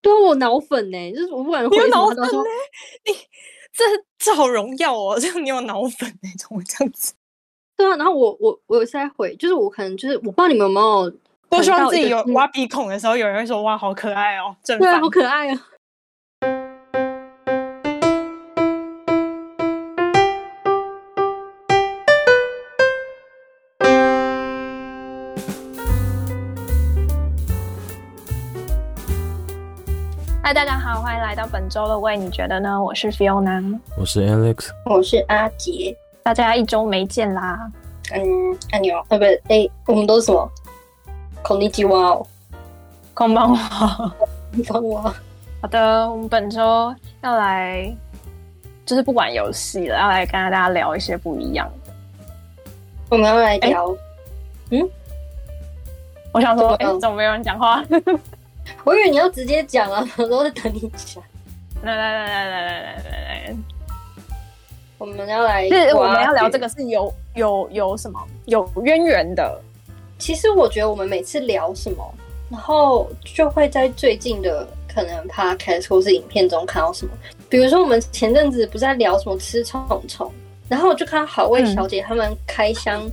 对啊，我脑粉呢，就是我不管回什么，你有脑粉呢？你这这好荣耀哦，这样你有脑粉呢，怎么会这样子？对啊，然后我我我有在回，就是我可能就是我不知道你们有没有，都希望自己有挖鼻孔的时候，有人会说哇，好可爱哦，正对啊，好可爱啊。嗨，大家好，欢迎来到本周的喂你觉得呢？我是 Fiona，我是 Alex，我是阿杰。大家一周没见啦。嗯，阿牛，呃，不是，哎，我们都是什么？こんにちは，こんばんは，こんばんは。好的，我们本周要来，就是不玩游戏了，要来跟大家聊一些不一样的。我们要来聊，嗯，我想说，哎，怎么没有人讲话？ 我以为你要直接讲啊，我都在等你讲。来来来来来来来来，我们要来，是我们要聊这个是有有有什么有渊源的。其实我觉得我们每次聊什么，然后就会在最近的可能 podcast 或是影片中看到什么。比如说我们前阵子不是在聊什么吃虫虫，然后我就看到好味小姐他们开箱，嗯、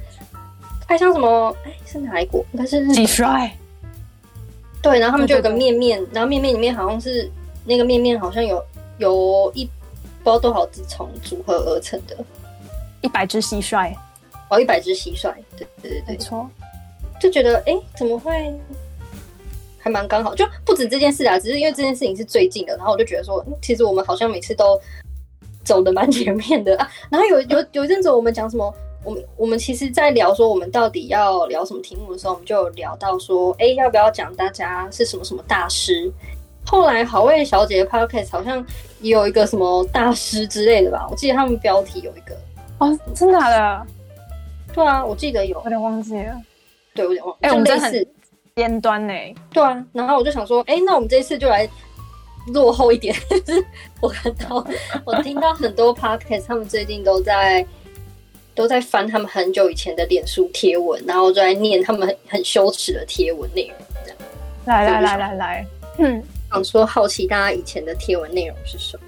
开箱什么？哎，是哪一国？应该是日本。对，然后他们就有个面面，然后面面里面好像是那个面面，好像有有一不知道多少只虫组合而成的，一百只蟋蟀，哦，一百只蟋蟀，对对对对，没错，就觉得哎，怎么会还蛮刚好，就不止这件事啊，只是因为这件事情是最近的，然后我就觉得说，其实我们好像每次都走的蛮前面的啊，然后有有有一阵子我们讲什么。我们我们其实，在聊说我们到底要聊什么题目的时候，我们就有聊到说，哎，要不要讲大家是什么什么大师？后来好味小姐的 podcast 好像也有一个什么大师之类的吧？我记得他们标题有一个哦，真的假的？对啊，我记得有，有点忘记了。对，有点忘记。哎，我们真的很尖端呢。对啊，然后我就想说，哎，那我们这一次就来落后一点。就 是我看到，我听到很多 podcast，他们最近都在。都在翻他们很久以前的脸书贴文，然后就在念他们很很羞耻的贴文内容，这样。来来来来来，嗯，想说好奇大家以前的贴文内容是什么？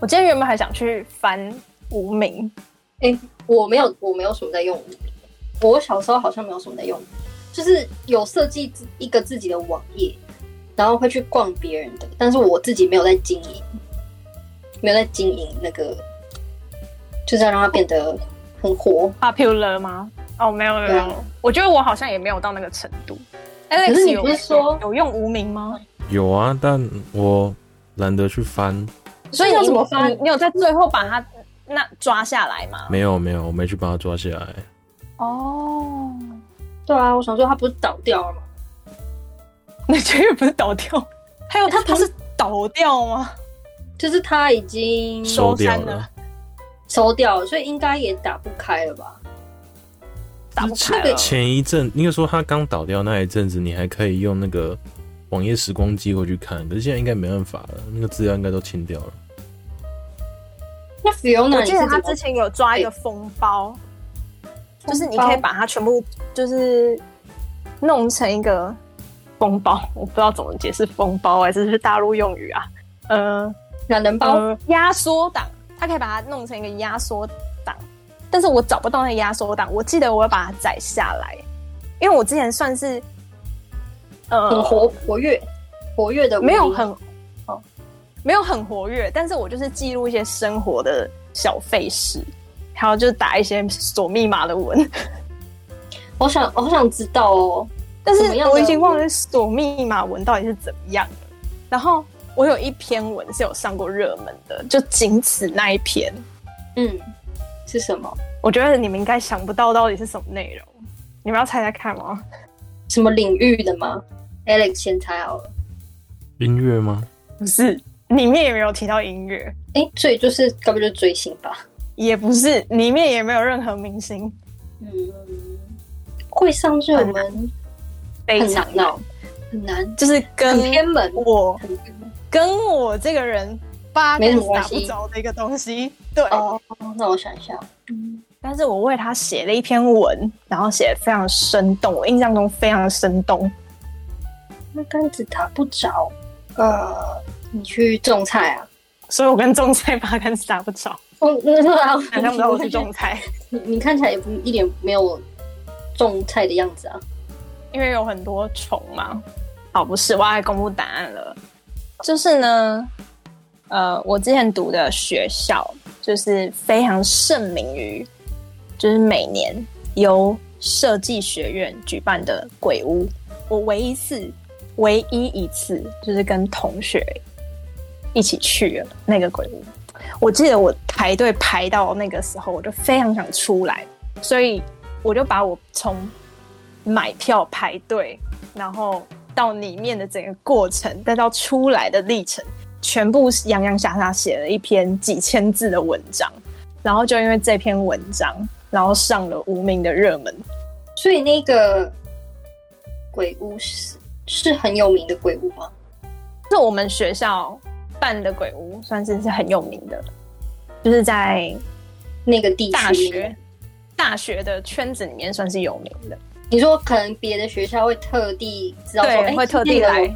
我今天原本还想去翻无名，哎、欸，我没有，我没有什么在用。我小时候好像没有什么在用，就是有设计一个自己的网页，然后会去逛别人的，但是我自己没有在经营，没有在经营那个，就是要让它变得。很火，popular 吗？哦，没有没有，我觉得我好像也没有到那个程度。Alex, 可是你不是说有用无名吗？有啊，但我懒得去翻。所以你怎么翻？你有在最后把它那抓下来吗？没有没有，我没去把它抓下来。哦，对啊，我想说它不是倒掉了吗？那绝对不是倒掉，还有它不是倒掉吗？就是它已经收掉了。收掉了，所以应该也打不开了吧？打不开了。前一阵应该说他刚倒掉那一阵子，你还可以用那个网页时光机回去看，可是现在应该没办法了，那个资料应该都清掉了。那 Fiona，我记得他之前有抓一个封包，就是你可以把它全部就是弄成一个封包，我不知道怎么解释封包哎、欸，这是大陆用语啊。呃，懒人包，压缩档。他可以把它弄成一个压缩档，但是我找不到那个压缩档。我记得我要把它载下来，因为我之前算是呃很活活跃活跃的，没有很哦没有很活跃，但是我就是记录一些生活的小费事，还有就是打一些锁密码的文。我想我好想知道哦，但是我已经忘了锁密码文到底是怎么样的，然后。我有一篇文是有上过热门的，就仅此那一篇。嗯，是什么？我觉得你们应该想不到到底是什么内容，你们要猜猜看吗？什么领域的吗？Alex 先猜好了。音乐吗？不是，里面也没有提到音乐。哎、欸，所以就是该不就追星吧？也不是，里面也没有任何明星。嗯，会上热门，非常闹，很难，就是跟偏门我。跟我这个人八竿子打不着的一个东西，对。哦，那我想一下。嗯，但是我为他写了一篇文，然后写的非常生动，我印象中非常生动。八竿子打不着，呃，你去种菜啊？所以我跟种菜八竿子打不着。哦，那是啊，想象不到我去种菜。你 你看起来也不一点没有种菜的样子啊。因为有很多虫嘛。好，不是，我要公布答案了。就是呢，呃，我之前读的学校就是非常盛名于，就是每年由设计学院举办的鬼屋。我唯一一次，唯一一次就是跟同学一起去了那个鬼屋。我记得我排队排到那个时候，我就非常想出来，所以我就把我从买票排队，然后到里面的整个过程，再到出来的历程，全部洋洋洒洒写了一篇几千字的文章，然后就因为这篇文章，然后上了无名的热门。所以那个鬼屋是是很有名的鬼屋吗？是我们学校办的鬼屋，算是是很有名的，就是在那个地大学大学的圈子里面算是有名的。你说可能别的学校会特地知道说，对，会特地来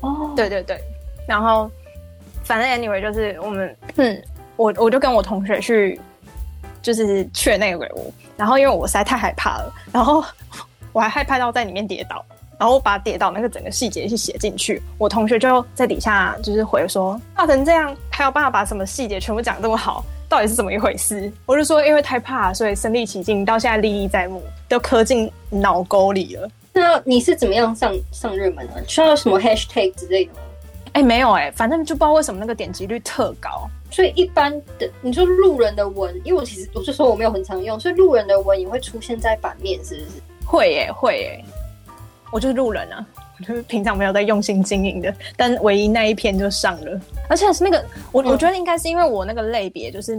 哦，对对对，然后反正 anyway 就是我们，嗯，我我就跟我同学去，就是去了那个鬼屋，然后因为我实在太害怕了，然后我还害怕到在里面跌倒，然后我把跌倒那个整个细节去写进去，我同学就在底下就是回说，画成这样，还有办法把什么细节全部讲这么好。到底是怎么一回事？我就说，因为太怕，所以身历其境，到现在历历在目，都刻进脑沟里了。那你是怎么样上上热门的？需要什么 hashtag 之类的吗？哎、欸，没有哎、欸，反正就不知道为什么那个点击率特高。所以一般的，你说路人的文，因为我其实我就说我没有很常用，所以路人的文也会出现在版面，是不是？会耶、欸，会耶、欸。我就是路人啊。我就是平常没有在用心经营的，但唯一那一篇就上了，而且是那个我我觉得应该是因为我那个类别就是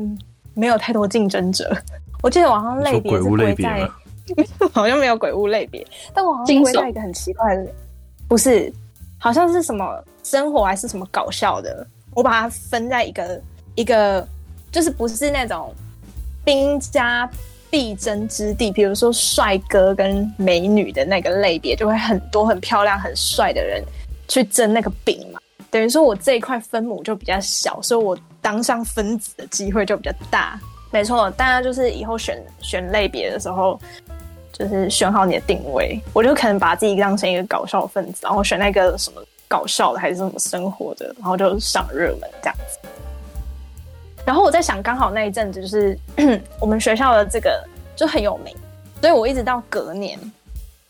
没有太多竞争者。我记得网上类别是归在，好像没有鬼屋类别，但我好像归在一个很奇怪的，不是，好像是什么生活还是什么搞笑的，我把它分在一个一个，就是不是那种兵家。必争之地，比如说帅哥跟美女的那个类别，就会很多很漂亮、很帅的人去争那个饼嘛。等于说我这一块分母就比较小，所以我当上分子的机会就比较大。没错，大家就是以后选选类别的时候，就是选好你的定位。我就可能把自己当成一个搞笑分子，然后选那个什么搞笑的还是什么生活的，然后就上热门这样子。然后我在想，刚好那一阵子就是 我们学校的这个就很有名，所以我一直到隔年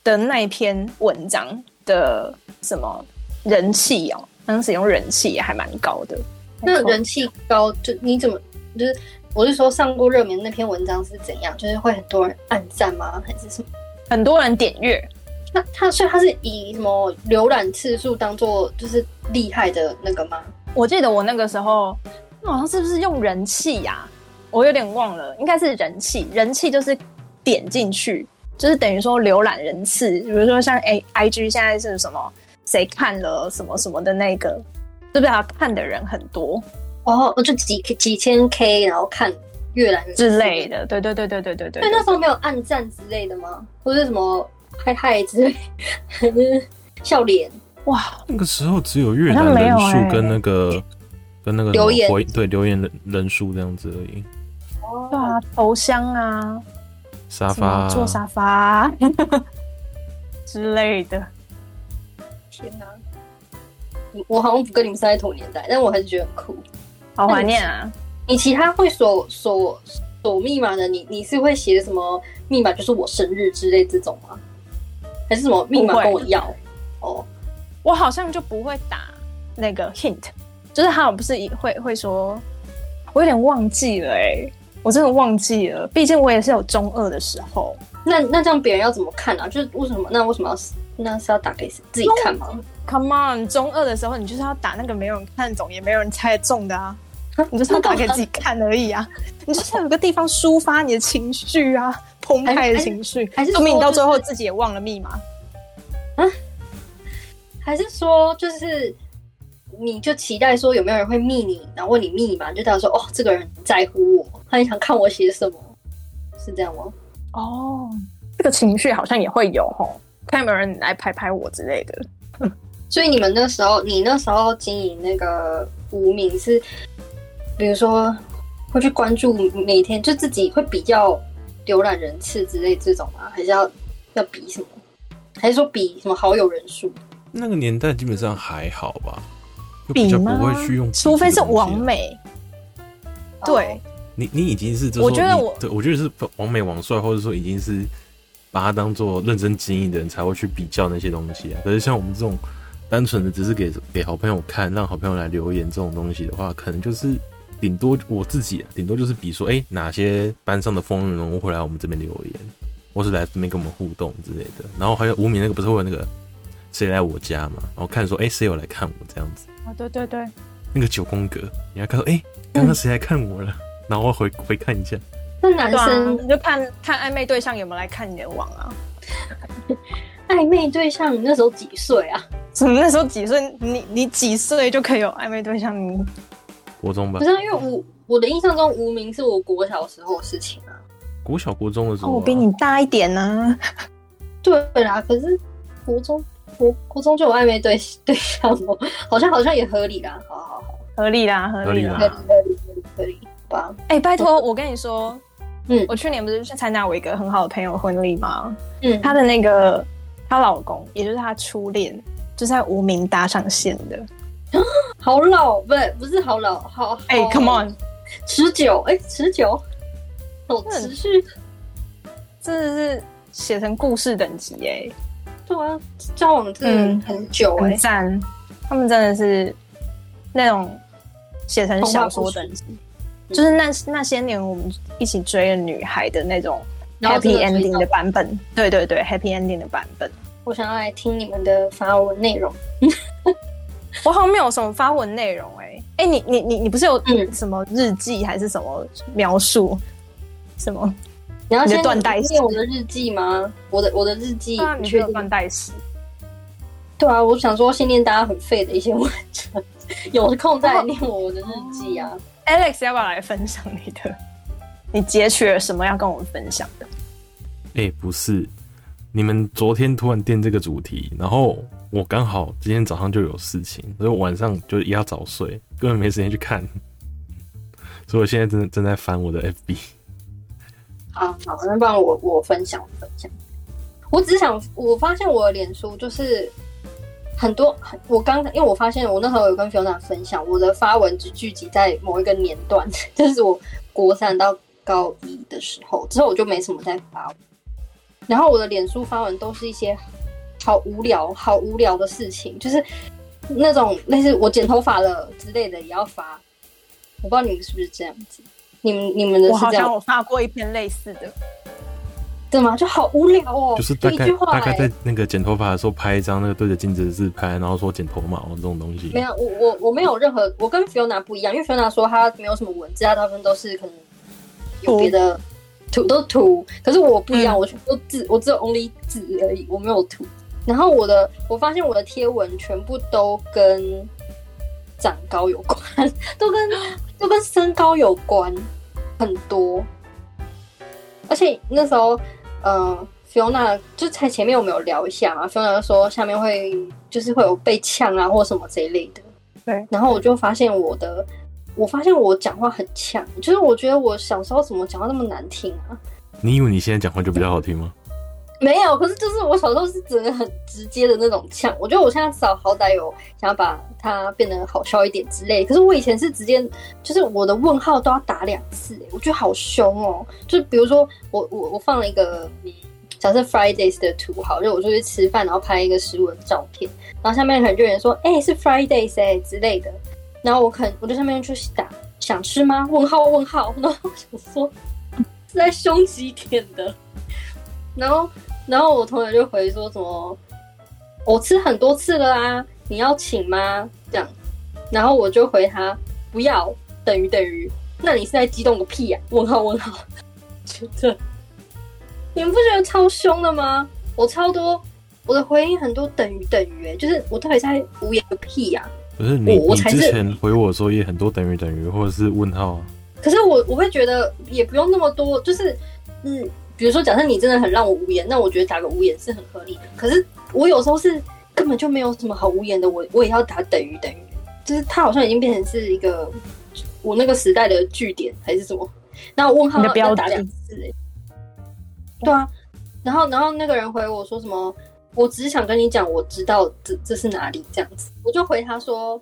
的那一篇文章的什么人气哦，当时用人气也还蛮高的。那人气高，就你怎么就是我是说上过热门那篇文章是怎样？就是会很多人按赞吗？还是什么？很多人点阅？那他所以他是以什么浏览次数当做就是厉害的那个吗？我记得我那个时候。好像是不是用人气呀、啊？我有点忘了，应该是人气。人气就是点进去，就是等于说浏览人次。比如说像 A I G 现在是什么，谁看了什么什么的那个，是不是他看的人很多？哦，就几几千 K，然后看阅览之类的。对对对对对对对。那那时候没有暗赞之类的吗？或者什么嗨嗨之类的，笑脸？哇，那个时候只有阅览人数跟那个。跟那个留言对留言的人数这样子而已。哦，对啊，头像啊，沙发、啊、坐沙发 之类的。天哪，我好像不跟你们是在同年代，但我还是觉得很酷，好怀念啊！你其他会锁锁锁密码的，你你是会写什么密码？就是我生日之类这种吗？还是什么密码跟我要？哦，我好像就不会打那个 hint。就是他不是会会说，我有点忘记了哎、欸，我真的忘记了。毕竟我也是有中二的时候。那那这样别人要怎么看啊？就是为什么？那为什么要那是要打给自己看吗？Come on，中二的时候你就是要打那个没有人看懂也没有人猜得中的啊，你就是要打给 自己看而已啊。你就是要有个地方抒发你的情绪啊，澎湃的情绪。还是说明你到最后自己也忘了密码？啊？还是说就是？你就期待说有没有人会密你，然后问你密码，就代表说哦，这个人在乎我，他很想看我写什么，是这样吗？哦，这个情绪好像也会有吼，看有没有人来拍拍我之类的。所以你们那时候，你那时候经营那个无名是，比如说会去关注每天就自己会比较浏览人次之类这种吗？还是要要比什么？还是说比什么好友人数？那个年代基本上还好吧，比较不会去用，除非是王美。对，你你已经是，我觉得我对我觉得是王美王帅，或者说已经是把他当做认真经营的人才会去比较那些东西啊。可是像我们这种。单纯的只是给给好朋友看，让好朋友来留言这种东西的话，可能就是顶多我自己，顶多就是比说，哎、欸，哪些班上的风云人物会来我们这边留言，或是来这边跟我们互动之类的。然后还有无名那个不是会有那个谁来我家嘛？然后看说，哎、欸，谁有来看我这样子？啊，对对对，那个九宫格，你要看说，哎、欸，刚刚谁来看我了？嗯、然后回回看一下。那男生、啊、你就看看暧昧对象有没有来看你的网啊？暧昧对象你那时候几岁啊？什么那时候几岁？你你几岁就可以有暧昧对象？你国中吧？不是，因为我我的印象中无名是我国小时候的事情啊。国小国中的时候、啊哦，我比你大一点呢、啊。对啦，可是国中国国中就有暧昧对 对象哦，好像好像也合理啦。好好好，合理啦，合理啦，合理合理合理合理吧。哎、欸，拜托，我跟你说，嗯，我去年不是去参加我一个很好的朋友婚礼吗？嗯，她的那个她老公，也就是她初恋。就在无名搭上线的，好老不不是好老好哎、欸、，Come on，持久哎、欸、持久，好持续，真的是写成故事等级哎、欸，对啊，交往真的很久哎、欸，赞、嗯，他们真的是那种写成小说等级，就是那那些年我们一起追的女孩的那种 happy ending 的版本，对对对，happy ending 的版本。我想要来听你们的发文内容。我好像没有什么发文内容哎、欸，哎、欸，你你你你不是有什么日记还是什么描述？什么？你要先念我的日记吗？我的我的日记，你有断代史？对啊，我想说先念大家很废的一些文章，有空再来念我我的日记啊。Alex 要不要来分享你的？你截取了什么要跟我们分享的？哎、欸，不是。你们昨天突然定这个主题，然后我刚好今天早上就有事情，所以我晚上就也要早睡，根本没时间去看。所以我现在正正在翻我的 FB。好好，那不然我我分享分享。我只是想，我发现我的脸书就是很多很，我刚因为我发现我那时候有跟熊仔分享，我的发文只聚集在某一个年段，就是我国三到高一的时候，之后我就没什么在发。然后我的脸书发文都是一些好无聊、好无聊的事情，就是那种类似我剪头发了之类的也要发。我不知道你们是不是这样子？你们你们的是这样？我好像我发过一篇类似的，对吗？就好无聊哦。就是大概大概在那个剪头发的时候拍一张那个对着镜子的自拍，然后说剪头毛这种东西。没有，我我我没有任何，我跟 Fiona 不一样，因为 Fiona 说她没有什么文字，她大部分都是可能有别的。图都图，可是我不一样，嗯、我全部都字，我只有 only 字而已，我没有图。然后我的，我发现我的贴文全部都跟长高有关，都跟都跟身高有关，很多。而且那时候，呃，Fiona 就才前面我们有聊一下嘛，Fiona 说下面会就是会有被呛啊或什么这一类的。对。然后我就发现我的。我发现我讲话很呛，就是我觉得我小时候怎么讲话那么难听啊？你以为你现在讲话就比较好听吗？没有，可是就是我小时候是真的很直接的那种呛。我觉得我现在至少好歹有想要把它变得好笑一点之类。可是我以前是直接，就是我的问号都要打两次，我觉得好凶哦。就比如说我我我放了一个假设 Fridays 的图，好，就我出去吃饭，然后拍一个食物的照片，然后下面可能就有人说，哎、是 Fridays 哎、之类的。然后我可能我在上面去打想吃吗？问号问号，然后我想说是在凶几点的，然后然后我同学就回说什么我吃很多次了啊，你要请吗？这样，然后我就回他不要，等于等于，那你是在激动个屁呀、啊？问号问号，觉得你们不觉得超凶的吗？我超多我的回应很多等于等于，哎，就是我到底在无言个屁呀、啊？可是你，我才是你之前回我说也很多等于等于或者是问号啊。可是我我会觉得也不用那么多，就是嗯，比如说假设你真的很让我无言，那我觉得打个无言是很合理的。可是我有时候是根本就没有什么好无言的，我我也要打等于等于，就是他好像已经变成是一个我那个时代的句点还是什么？那我问号要打两次哎，对啊，然后然后那个人回我说什么？我只是想跟你讲，我知道这这是哪里这样子，我就回他说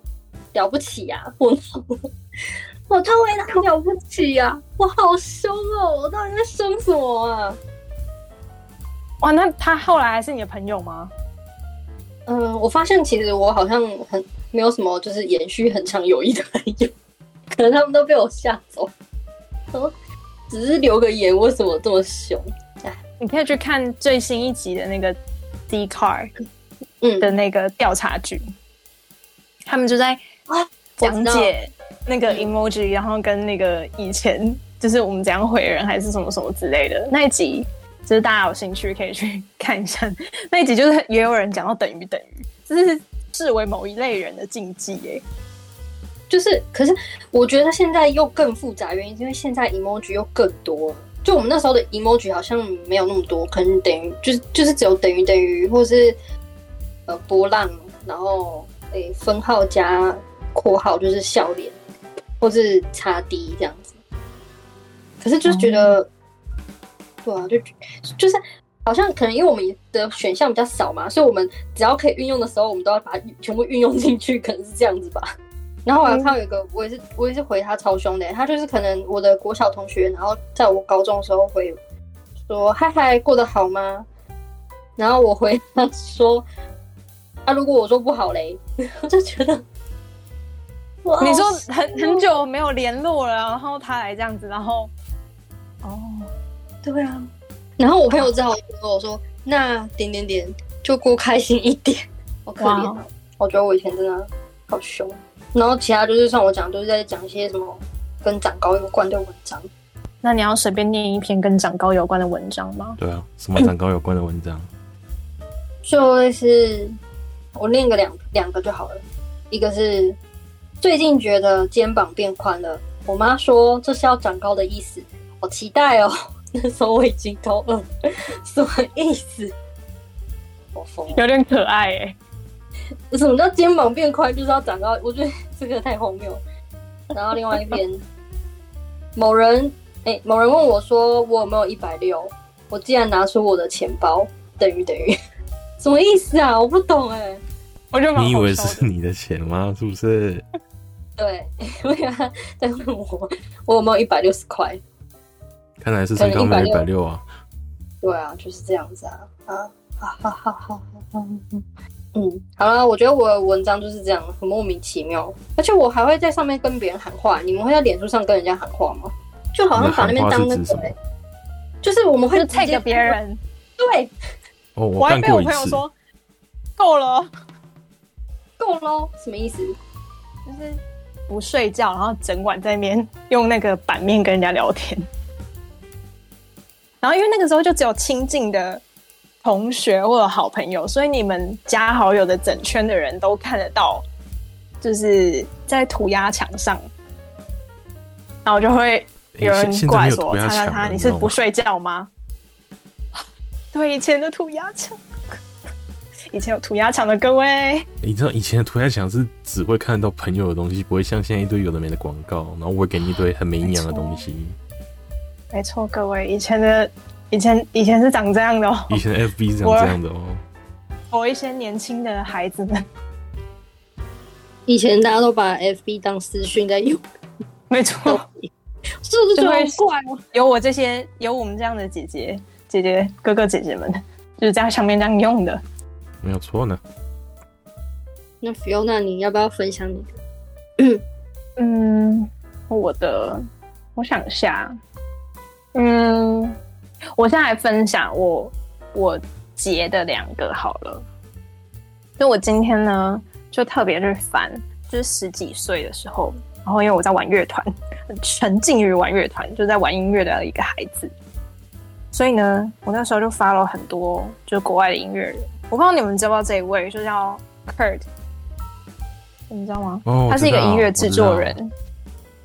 了不起呀、啊，我我他回他了不起呀、啊，我好凶哦，我到底在凶什么啊？哇，那他后来还是你的朋友吗？嗯，我发现其实我好像很没有什么，就是延续很长友谊的朋友，可能他们都被我吓走。嗯，只是留个言，为什么这么凶？哎，你可以去看最新一集的那个 Dcard 嗯的那个调查局，嗯、他们就在讲解那个 emoji，然后跟那个以前就是我们怎样回人还是什么什么之类的那一集。就是大家有兴趣可以去看一下那一集，就是也有人讲到等于等于，就是视为某一类人的禁忌哎。就是，可是我觉得现在又更复杂，原因是因为现在 emoji 又更多。就我们那时候的 emoji 好像没有那么多，可能等于就是就是只有等于等于，或是呃波浪，然后诶、分号加括号就是笑脸，或是差低这样子。可是就是觉得。嗯对啊，就就是好像可能因为我们的选项比较少嘛，所以我们只要可以运用的时候，我们都要把它全部运用进去，可能是这样子吧。然后我还看到有一个，我也是我也是回他超凶的，他就是可能我的国小同学，然后在我高中的时候会说嗨嗨过得好吗？然后我回他说啊，如果我说不好嘞，我就觉得哇，你说很很久没有联络了，然后他来这样子，然后哦。对啊，然后我朋友只好跟我说：“那点点点就过开心一点。”好可怜啊我觉得我以前真的好凶。然后其他就是像我讲，都是在讲一些什么跟长高有关的文章。那你要随便念一篇跟长高有关的文章吗？对啊，什么长高有关的文章？就是我念个两两个就好了。一个是最近觉得肩膀变宽了，我妈说这是要长高的意思，好期待哦。那时候我已经高二，什么意思？我疯了，有点可爱哎、欸。什么叫肩膀变宽就是要长高？我觉得这个太荒谬。然后另外一边，某人哎、欸，某人问我说我有没有一百六？我竟然拿出我的钱包，等于等于，什么意思啊？我不懂哎、欸。我就你以为是你的钱吗？是不是？对，因为他在问我我有没有一百六十块。看来是身高没有一百六啊，对啊，就是这样子啊啊啊啊啊啊！嗯嗯，好了，我觉得我的文章就是这样，很莫名其妙，而且我还会在上面跟别人喊话。你们会在脸书上跟人家喊话吗？就好像把那边当那个、欸，就是我们会 take 别人，对，哦，我还被我朋友说够了，够喽，什么意思？就是不睡觉，然后整晚在那边用那个版面跟人家聊天。然后，因为那个时候就只有亲近的同学或者好朋友，所以你们加好友的整圈的人都看得到，就是在涂鸦墙上，然后就会有人过来说：“擦擦擦，你是不睡觉吗？” 对，以前的涂鸦墙，以前有涂鸦墙的各位，你知道以前的涂鸦墙是只会看到朋友的东西，不会像现在一堆有的没的广告，然后我会给你一堆很没营养的东西。没错，各位，以前的以前以前是长这样的哦。以前的 FB 是长这样的哦。我一些年轻的孩子们，以前大家都把 FB 当私讯在用。没错，是不是觉得很怪？有我这些有我们这样的姐姐姐姐哥哥姐姐们，就是在上面这样用的，没有错呢。那 Fiona，你要不要分享你的？嗯，我的，我想一下。嗯，我现在来分享我我截的两个好了。就我今天呢，就特别去翻，就是十几岁的时候，然后因为我在玩乐团，沉浸于玩乐团，就在玩音乐的一个孩子，所以呢，我那时候就 follow 很多就是国外的音乐人。我不知道你们知不知道这一位，就叫 Kurt，你知道吗？哦，他是一个音乐制作人，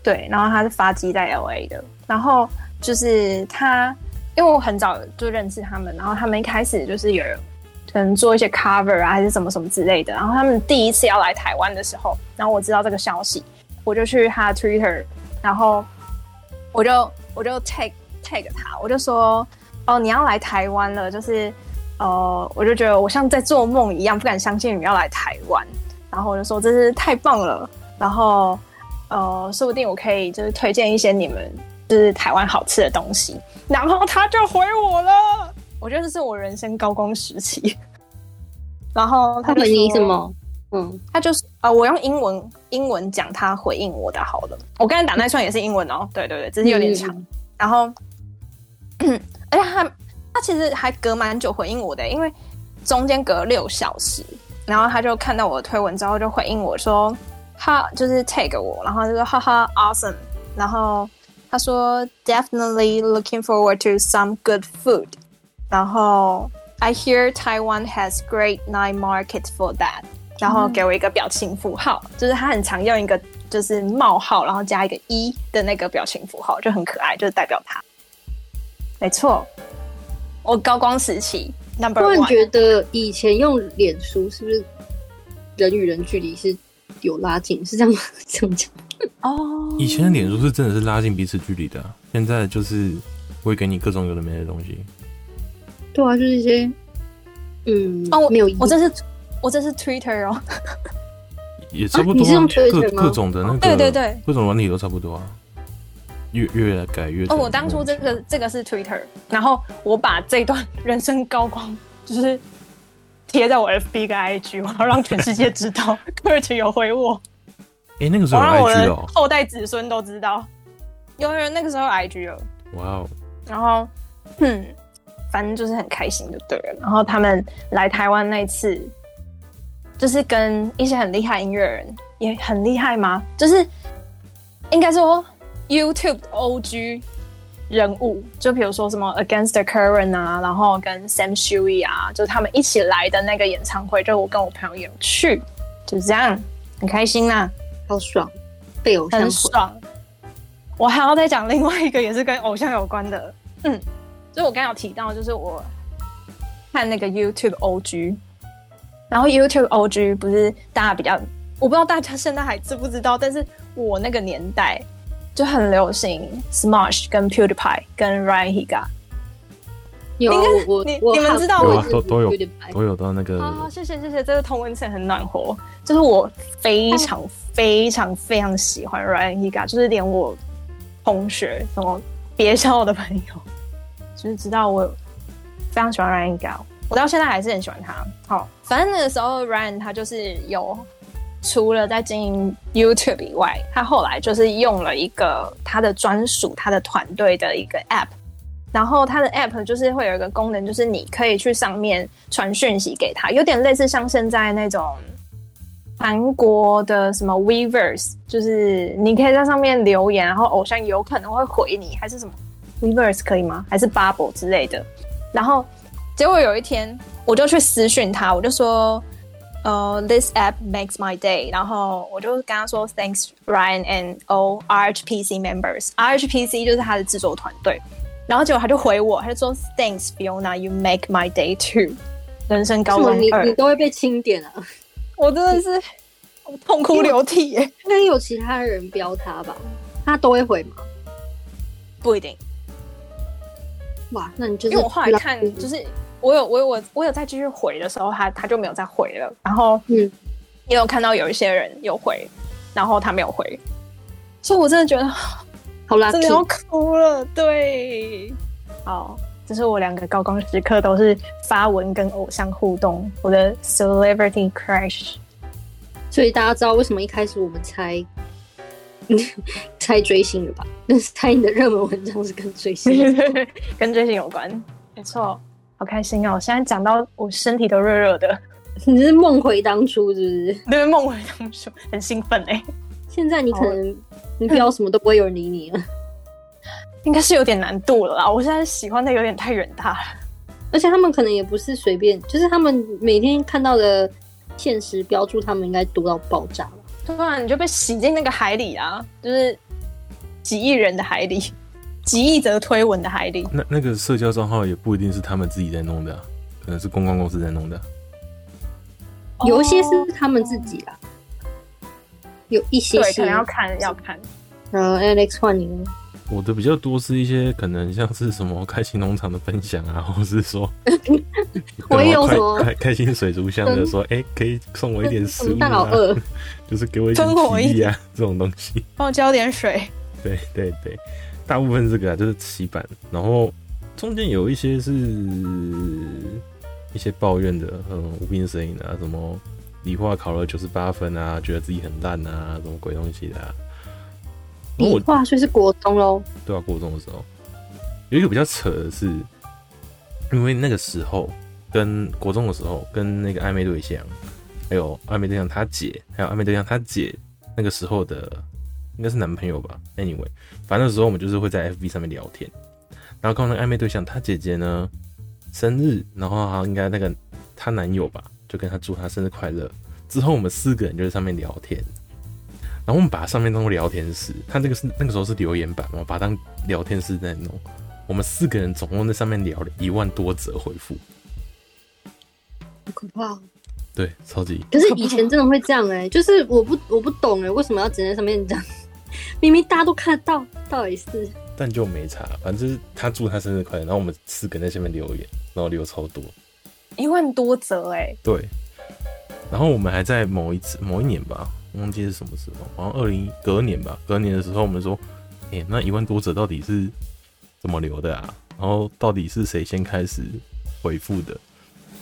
对，然后他是发迹在 LA 的，然后。就是他，因为我很早就认识他们，然后他们一开始就是有可能做一些 cover 啊，还是什么什么之类的。然后他们第一次要来台湾的时候，然后我知道这个消息，我就去他的 Twitter，然后我就我就 tag tag 他，我就说哦，你要来台湾了，就是呃，我就觉得我像在做梦一样，不敢相信你们要来台湾。然后我就说真是太棒了，然后呃，说不定我可以就是推荐一些你们就是台湾好吃的东西。然后他就回我了。我觉得这是我人生高光时期，然后他回你什么？嗯，他就是呃，我用英文英文讲他回应我的好了。我刚才打那串也是英文哦，对对对，只是有点长。嗯、然后，而且他他其实还隔蛮久回应我的，因为中间隔六小时。然后他就看到我的推文之后就回应我说，他就是 tag 我，然后就说哈哈 awesome，然后他说 definitely looking forward to some good food。然后，I hear Taiwan has great night market for that。然后给我一个表情符号，嗯、就是他很常用一个就是冒号，然后加一个一的那个表情符号，就很可爱，就是代表他。没错，我高光时期 number one。突然觉得以前用脸书是不是人与人距离是有拉近？是这样 这么讲？哦，以前的脸书是真的是拉近彼此距离的，现在就是会给你各种有的没的东西。对啊，就是一些，嗯，哦，我没有，我这是我这是 Twitter 哦，也差不多，啊、你是用 Twitter 各各种的那个，对对对，各种软体都差不多啊，越越改越。哦，我当初这个这个是 Twitter，然后我把这段人生高光就是贴在我 FB 跟 IG，我要让全世界知道 Kurt 有回我。哎、欸，那个时候有 IG 哦，后代子孙都知道，有人那个时候有 IG 了，哇哦，然后，嗯。反正就是很开心就对了。然后他们来台湾那次，就是跟一些很厉害音乐人，也很厉害吗？就是应该说 YouTube OG 人物，就比如说什么 Against the Current 啊，然后跟 Sam Shui 啊，就是他们一起来的那个演唱会，就我跟我朋友也有去，就这样很开心啦，好爽，被偶像很爽。我还要再讲另外一个也是跟偶像有关的，嗯。所以我刚刚有提到，就是我看那个 YouTube OG，然后 YouTube OG 不是大家比较，我不知道大家现在还知不知道，但是我那个年代就很流行 Smosh 跟 PewDiePie 跟 Ryan Higa。有我你你们知道我都都有都有到那个。好，谢谢谢谢，这个同温层很暖和。就是我非常非常非常喜欢 Ryan Higa，就是连我同学什么别校的朋友。就是知道我非常喜欢 Ryan Higa，我到现在还是很喜欢他。好，反正那个时候 Ryan 他就是有除了在经营 YouTube 以外，他后来就是用了一个他的专属他的团队的一个 App，然后他的 App 就是会有一个功能，就是你可以去上面传讯息给他，有点类似像现在那种韩国的什么 Weverse，就是你可以在上面留言，然后偶像有可能会回你，还是什么？Weverse 可以吗？还是 Bubble 之类的？然后结果有一天，我就去私讯他，我就说：“呃，This app makes my day。”然后我就跟他说：“Thanks Ryan and all RHPC members。RHPC 就是他的制作团队。”然后结果他就回我，他就说：“Thanks Fiona, you make my day too。”人生高光二，你你都会被清点啊！我真的是痛哭流涕耶。应该 有其他人标他吧？他都会回吗？不一定。哇，那你就是因为我后来看，就是我有我有我我有再继续回的时候，他他就没有再回了。然后嗯，也有看到有一些人有回，然后他没有回，所以我真的觉得 好啦，真的要哭了。对，好，这是我两个高光时刻，都是发文跟偶像互动，我的 celebrity crush。所以大家知道为什么一开始我们猜。猜追星的吧？猜你的热门文章是跟追星，跟追星有关。没错，好开心哦！现在讲到我身体都热热的，你是梦回当初，是不是？对，梦回当初，很兴奋哎。现在你可能你不要什么都不会有人理你了，应该是有点难度了啦。我现在喜欢的有点太远大了，而且他们可能也不是随便，就是他们每天看到的现实标注，他们应该多到爆炸了。突然你就被洗进那个海里啊，就是几亿人的海里，几亿则推文的海里。那那个社交账号也不一定是他们自己在弄的啊。可能是公关公司在弄的。有一些是他们自己啦，有一些是，可能要看要看。然后 Alex 换你我的比较多是一些可能像是什么开心农场的分享啊，或是说 我也有什么开开心水族箱的说，哎、欸，可以送我一点食物、啊，大老二 就是给我一点体力啊，这种东西，帮我浇点水。对对对，大部分这个啊就是洗版，然后中间有一些是一些抱怨的，嗯，无病呻吟啊，什么理化考了九十八分啊，觉得自己很烂啊，什么鬼东西的、啊。理化所以是国中喽？对啊，国中的时候有一个比较扯的是，因为那个时候跟国中的时候跟那个暧昧对象，还有暧昧对象他姐，还有暧昧对象他姐那个时候的应该是男朋友吧？Anyway，反正那时候我们就是会在 FB 上面聊天，然后刚好那个暧昧对象她姐姐呢生日，然后好像应该那个她男友吧，就跟她祝她生日快乐。之后我们四个人就在上面聊天。然后我们把上面当做聊天室，他那个是那个时候是留言板嘛，把它当聊天室在弄。我们四个人总共在上面聊了一万多则回复，好可怕。对，超级。可是以前真的会这样哎、欸，就是我不我不懂哎、欸，为什么要只在上面讲？明明大家都看得到，到底是？但就没查，反正就是他祝他生日快乐，然后我们四个人在下面留言，然后留超多，一万多则哎、欸。对。然后我们还在某一次某一年吧。忘记是什么时候，好像二零隔年吧。隔年的时候，我们说，哎、欸，那一万多则到底是怎么留的啊？然后到底是谁先开始回复的？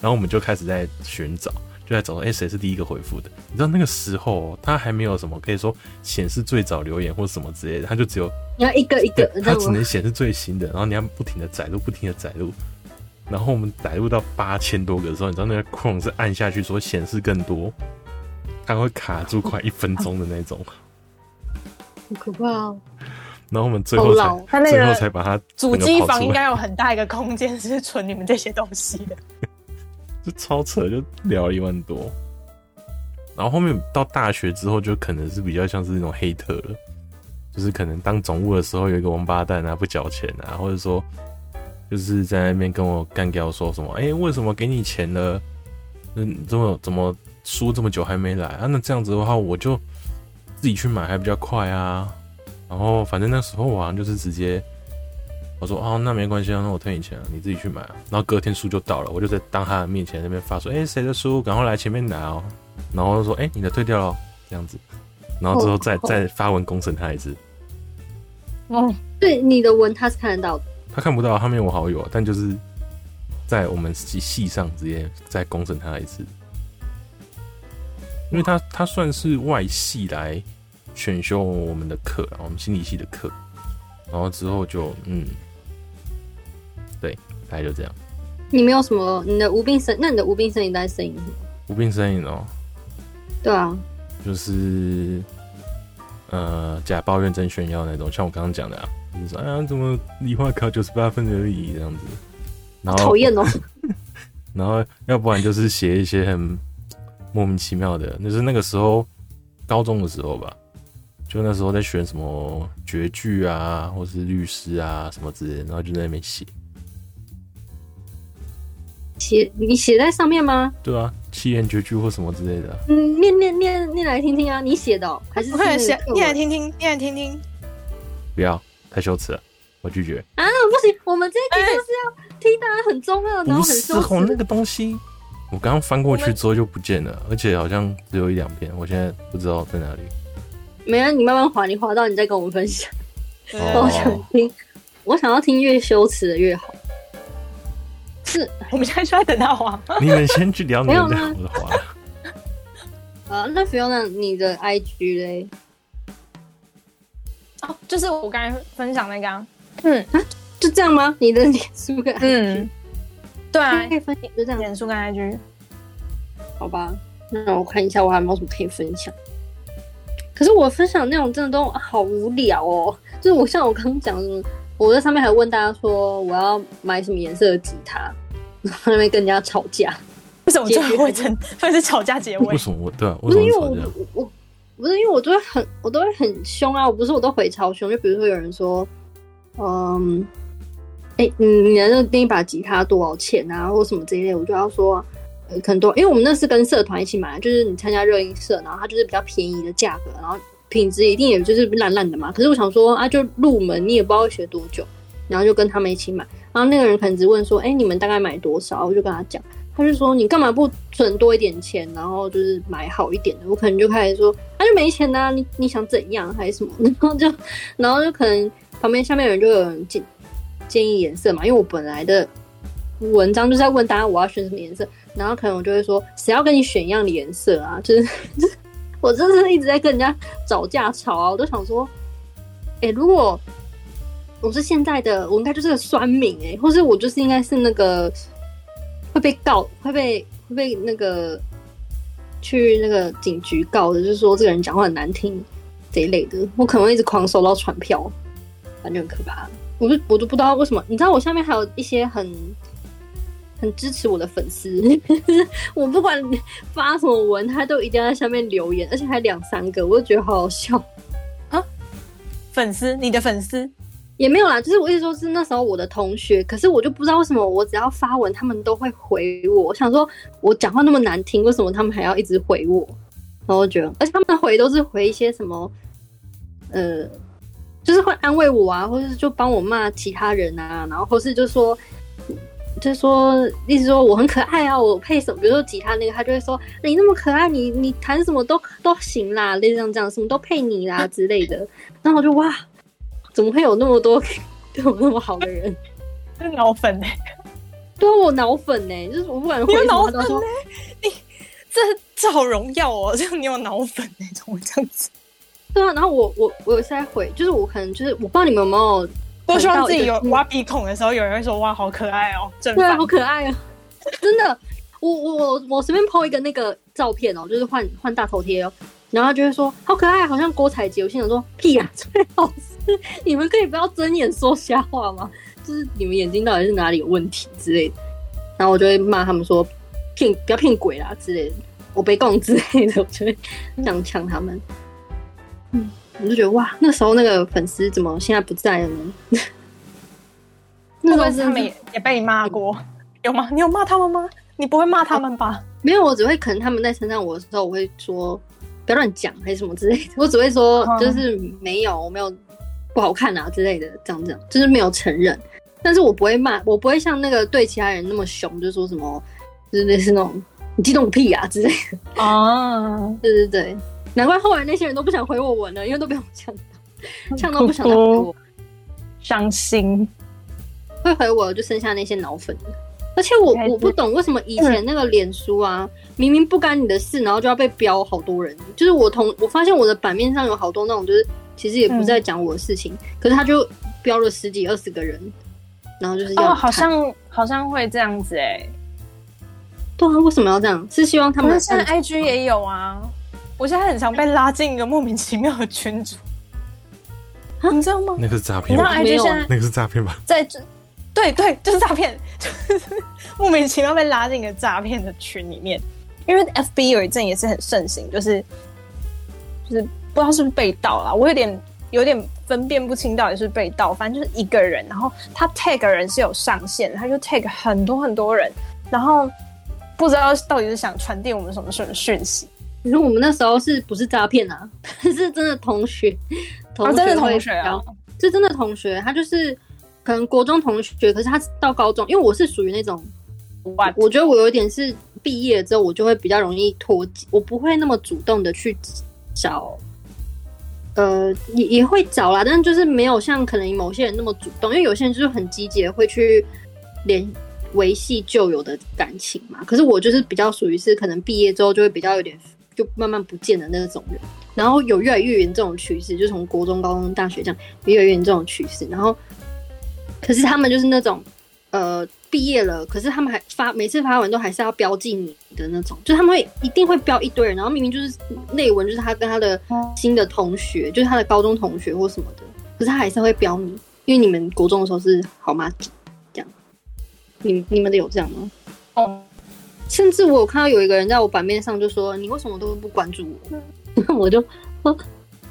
然后我们就开始在寻找，就在找说，哎、欸，谁是第一个回复的？你知道那个时候，他还没有什么可以说显示最早留言或什么之类的，他就只有你要一个一个，他只能显示最新的，然后你要不停的载入，不停的载入。然后我们载入到八千多个的时候，你知道那个 Chrome 是按下去说显示更多。它会卡住快一分钟的那种，好可怕哦！然后我们最后才，他那个最后才把它主机房应该有很大一个空间是存你们这些东西的，就超扯，就聊了一万多。然后后面到大学之后，就可能是比较像是那种黑特了，就是可能当总务的时候有一个王八蛋啊不缴钱啊，或者说就是在那边跟我干掉说什么，哎、为什么给你钱了？嗯，怎么怎么？输这么久还没来啊？那这样子的话，我就自己去买还比较快啊。然后反正那时候我好像就是直接我说哦，那没关系啊，那我退你钱啊，你自己去买啊。然后隔天书就到了，我就在当他的面前那边发说，哎、欸，谁的书？赶快来前面拿哦。然后就说，哎、欸，你的退掉了，这样子。然后之后再、哦、再发文公审他一次。哦，对，你的文他是看得到的，他看不到，他没有我好友，但就是在我们系系上直接再公审他一次。因为他他算是外系来选修我们的课，我们心理系的课，然后之后就嗯，对，大概就这样。你没有什么你的无病呻，那你的无病呻吟在呻吟什么？无病呻吟哦。对啊，就是呃假抱怨真炫耀那种，像我刚刚讲的啊，就是说哎呀怎么理化考九十八分而已这样子，然后讨厌哦。然后要不然就是写一些很。莫名其妙的，就是那个时候高中的时候吧，就那时候在选什么绝句啊，或是律师啊什么之类的，然后就在那边写。写你写在上面吗？对啊，七言绝句或什么之类的。嗯，念念念念来听听啊，你写的、喔、还是快写？念来听听，念来听听。不要，太羞耻了，我拒绝。啊，不行，我们这一集就是要听大家很中二，然后很羞耻那个东西。我刚刚翻过去之后就不见了，而且好像只有一两篇，我现在不知道在哪里。没啊，你慢慢划，你划到你再跟我们分享。我想听，我想要听越羞耻的越好。是，我们现在就在等他滑。你们先去聊你们的，我的滑。啊，那 Fiona，你的 IG 嘞？哦，就是我刚才分享那个。啊嗯啊，就这样吗？你的脸书个嗯。对啊，可以分享就这样。脸书跟 IG，好吧，那我看一下我还有没有什么可以分享。可是我分享内容真的都好无聊哦，就是我像我刚刚讲的，我在上面还问大家说我要买什么颜色的吉他，然后那边跟人家吵架。为什么最后会成会是吵架结尾？为什么我对啊？不是因为我我不是因为我都会很我都会很凶啊！我不是我都回超凶，就比如说有人说，嗯。哎、欸，你你的那那一把吉他多少钱啊，或什么这一类，我就要说，呃，很多，因为我们那是跟社团一起买，就是你参加热音社，然后它就是比较便宜的价格，然后品质一定也就是烂烂的嘛。可是我想说啊，就入门，你也不知道会学多久，然后就跟他们一起买。然后那个人可能只问说，哎、你们大概买多少？我就跟他讲，他就说你干嘛不存多一点钱，然后就是买好一点的。我可能就开始说，他、啊、就没钱呐、啊，你你想怎样还是什么？然后就然后就可能旁边下面有人就有人建。建议颜色嘛，因为我本来的文章就在问大家我要选什么颜色，然后可能我就会说，谁要跟你选一样的颜色啊？就是 我真是一直在跟人家找架吵啊！我都想说，哎、如果我是现在的，我应该就是个酸民哎、欸，或是我就是应该是那个会被告、会被会被那个去那个警局告的，就是说这个人讲话很难听这一类的，我可能会一直狂收到传票，反正很可怕。我就我都不知道为什么，你知道我下面还有一些很很支持我的粉丝，我不管发什么文，他都一定要在下面留言，而且还两三个，我就觉得好好笑啊！粉丝，你的粉丝也没有啦，就是我意思说，是那时候我的同学，可是我就不知道为什么，我只要发文，他们都会回我。我想说，我讲话那么难听，为什么他们还要一直回我？然后我觉得，而且他们的回都是回一些什么，呃。就是会安慰我啊，或者是就帮我骂其他人啊，然后或是就说，就是说，意思说我很可爱啊，我配什么，比如说吉他那个，他就会说你那么可爱，你你弹什么都都行啦，类似这样这样，什么都配你啦之类的。然后我就哇，怎么会有那么多对我那么好的人？是脑粉呢、欸？对啊，我脑粉呢、欸，就是我不管回什么都说，你这这好荣耀哦，这样你有脑粉那、欸、种这样子。对啊，然后我我我有在回，就是我可能就是我不知道你们有没有，多希望自己有挖鼻孔的时候，有人会说哇好可爱哦，对啊，好可爱啊，真的，我我我我随便 po 一个那个照片哦，就是换换大头贴哦，然后他就会说好可爱，好像郭采洁，我心想说屁啊，崔老师你们可以不要睁眼说瞎话吗？就是你们眼睛到底是哪里有问题之类的，然后我就会骂他们说骗不要骗鬼啦之类的，我被供之类的，我就会这样呛他们。嗯，我就觉得哇，那时候那个粉丝怎么现在不在了呢？那时候他们也也被你骂过，有吗？你有骂他们吗？你不会骂他们吧？啊，没有，我只会可能他们在称赞我的时候，我会说不要乱讲，还是什么之类的。我只会说就是没有，我没有不好看啊之类的，这样这样，就是没有承认。但是我不会骂，我不会像那个对其他人那么凶，就说什么就是类似那种你激动个屁啊之类的。啊，对对对。难怪后来那些人都不想回我文了，因为都被我呛到，呛到不想再回我，伤心。会回我就剩下那些脑粉，而且我我不懂为什么以前那个脸书啊，明明不干你的事，然后就要被标好多人。就是我同我发现我的版面上有好多那种，就是其实也不是在讲我的事情，嗯，可是他就标了十几二十个人，然后就是要哦，好像好像会这样子哎，欸。对啊，为什么要这样？是希望他们现在 IG 也有啊。我现在很常被拉进一个莫名其妙的群组，你知道吗？那个是诈骗，你知道 IG 现在那个是诈骗吧？在这，对对，就是诈骗，就是莫名其妙被拉进一个诈骗的群里面。因为 FB 有一阵也是很盛行，就是就是不知道是不是被盗了，我有点有点分辨不清到底是被盗。反正就是一个人，然后他 tag 人是有上限，他就 tag 很多很多人，然后不知道到底是想传递我们什么什么讯息。其实我们那时候是不是诈骗啊？是真的同学，同学、啊、真的同学啊，是真的同学。他就是可能国中同学，可是他到高中，因为我是属于那种?我觉得我有一点是毕业之后，我就会比较容易脱节，我不会那么主动的去找，呃，也也会找啦，但是就是没有像可能某些人那么主动，因为有些人就是很积极的会去联维系旧有的感情嘛。可是我就是比较属于是可能毕业之后就会比较有点。就慢慢不见的那种人，然后有越来越严重的趋势，就从国中、高中、大学这样越来越严重的趋势。然后，可是他们就是那种，呃，毕业了，可是他们还发每次发文都还是要标记你的那种，就他们会一定会标一堆人，然后明明就是内文就是他跟他的新的同学，就是他的高中同学或什么的，可是他还是会标你，因为你们国中的时候是好吗这样。你你们的有这样吗？哦。甚至我有看到有一个人在我版面上就说：“你为什么都不关注我？”那 我就说：“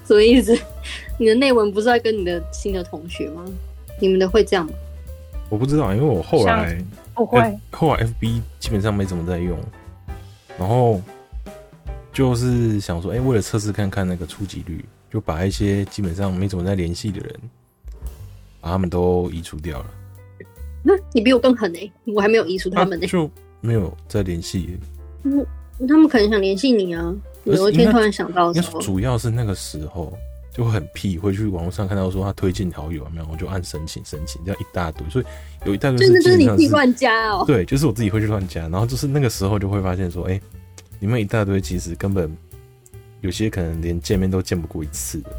什么意思？你的内文不是在跟你的新的同学吗？你们的会这样吗？”我不知道，因为我后来不会，后来 FB 基本上没怎么在用，然后就是想说，哎、欸，为了测试看看那个触及率，就把一些基本上没怎么在联系的人，把他们都移除掉了。那 你比我更狠呢、欸，我还没有移除他们呢、欸啊，就没有再联系。嗯，他们可能想联系你啊，有一天突然想到的时候，主要是那个时候。就很屁，会去网络上看到说他推荐好友，没有，我就按申请申请，这样一大堆，所以有一大堆是真的就是你自己乱加哦。对，就是我自己会去乱加，然后就是那个时候就会发现说，哎、欸，你们一大堆其实根本有些可能连见面都见不过一次的，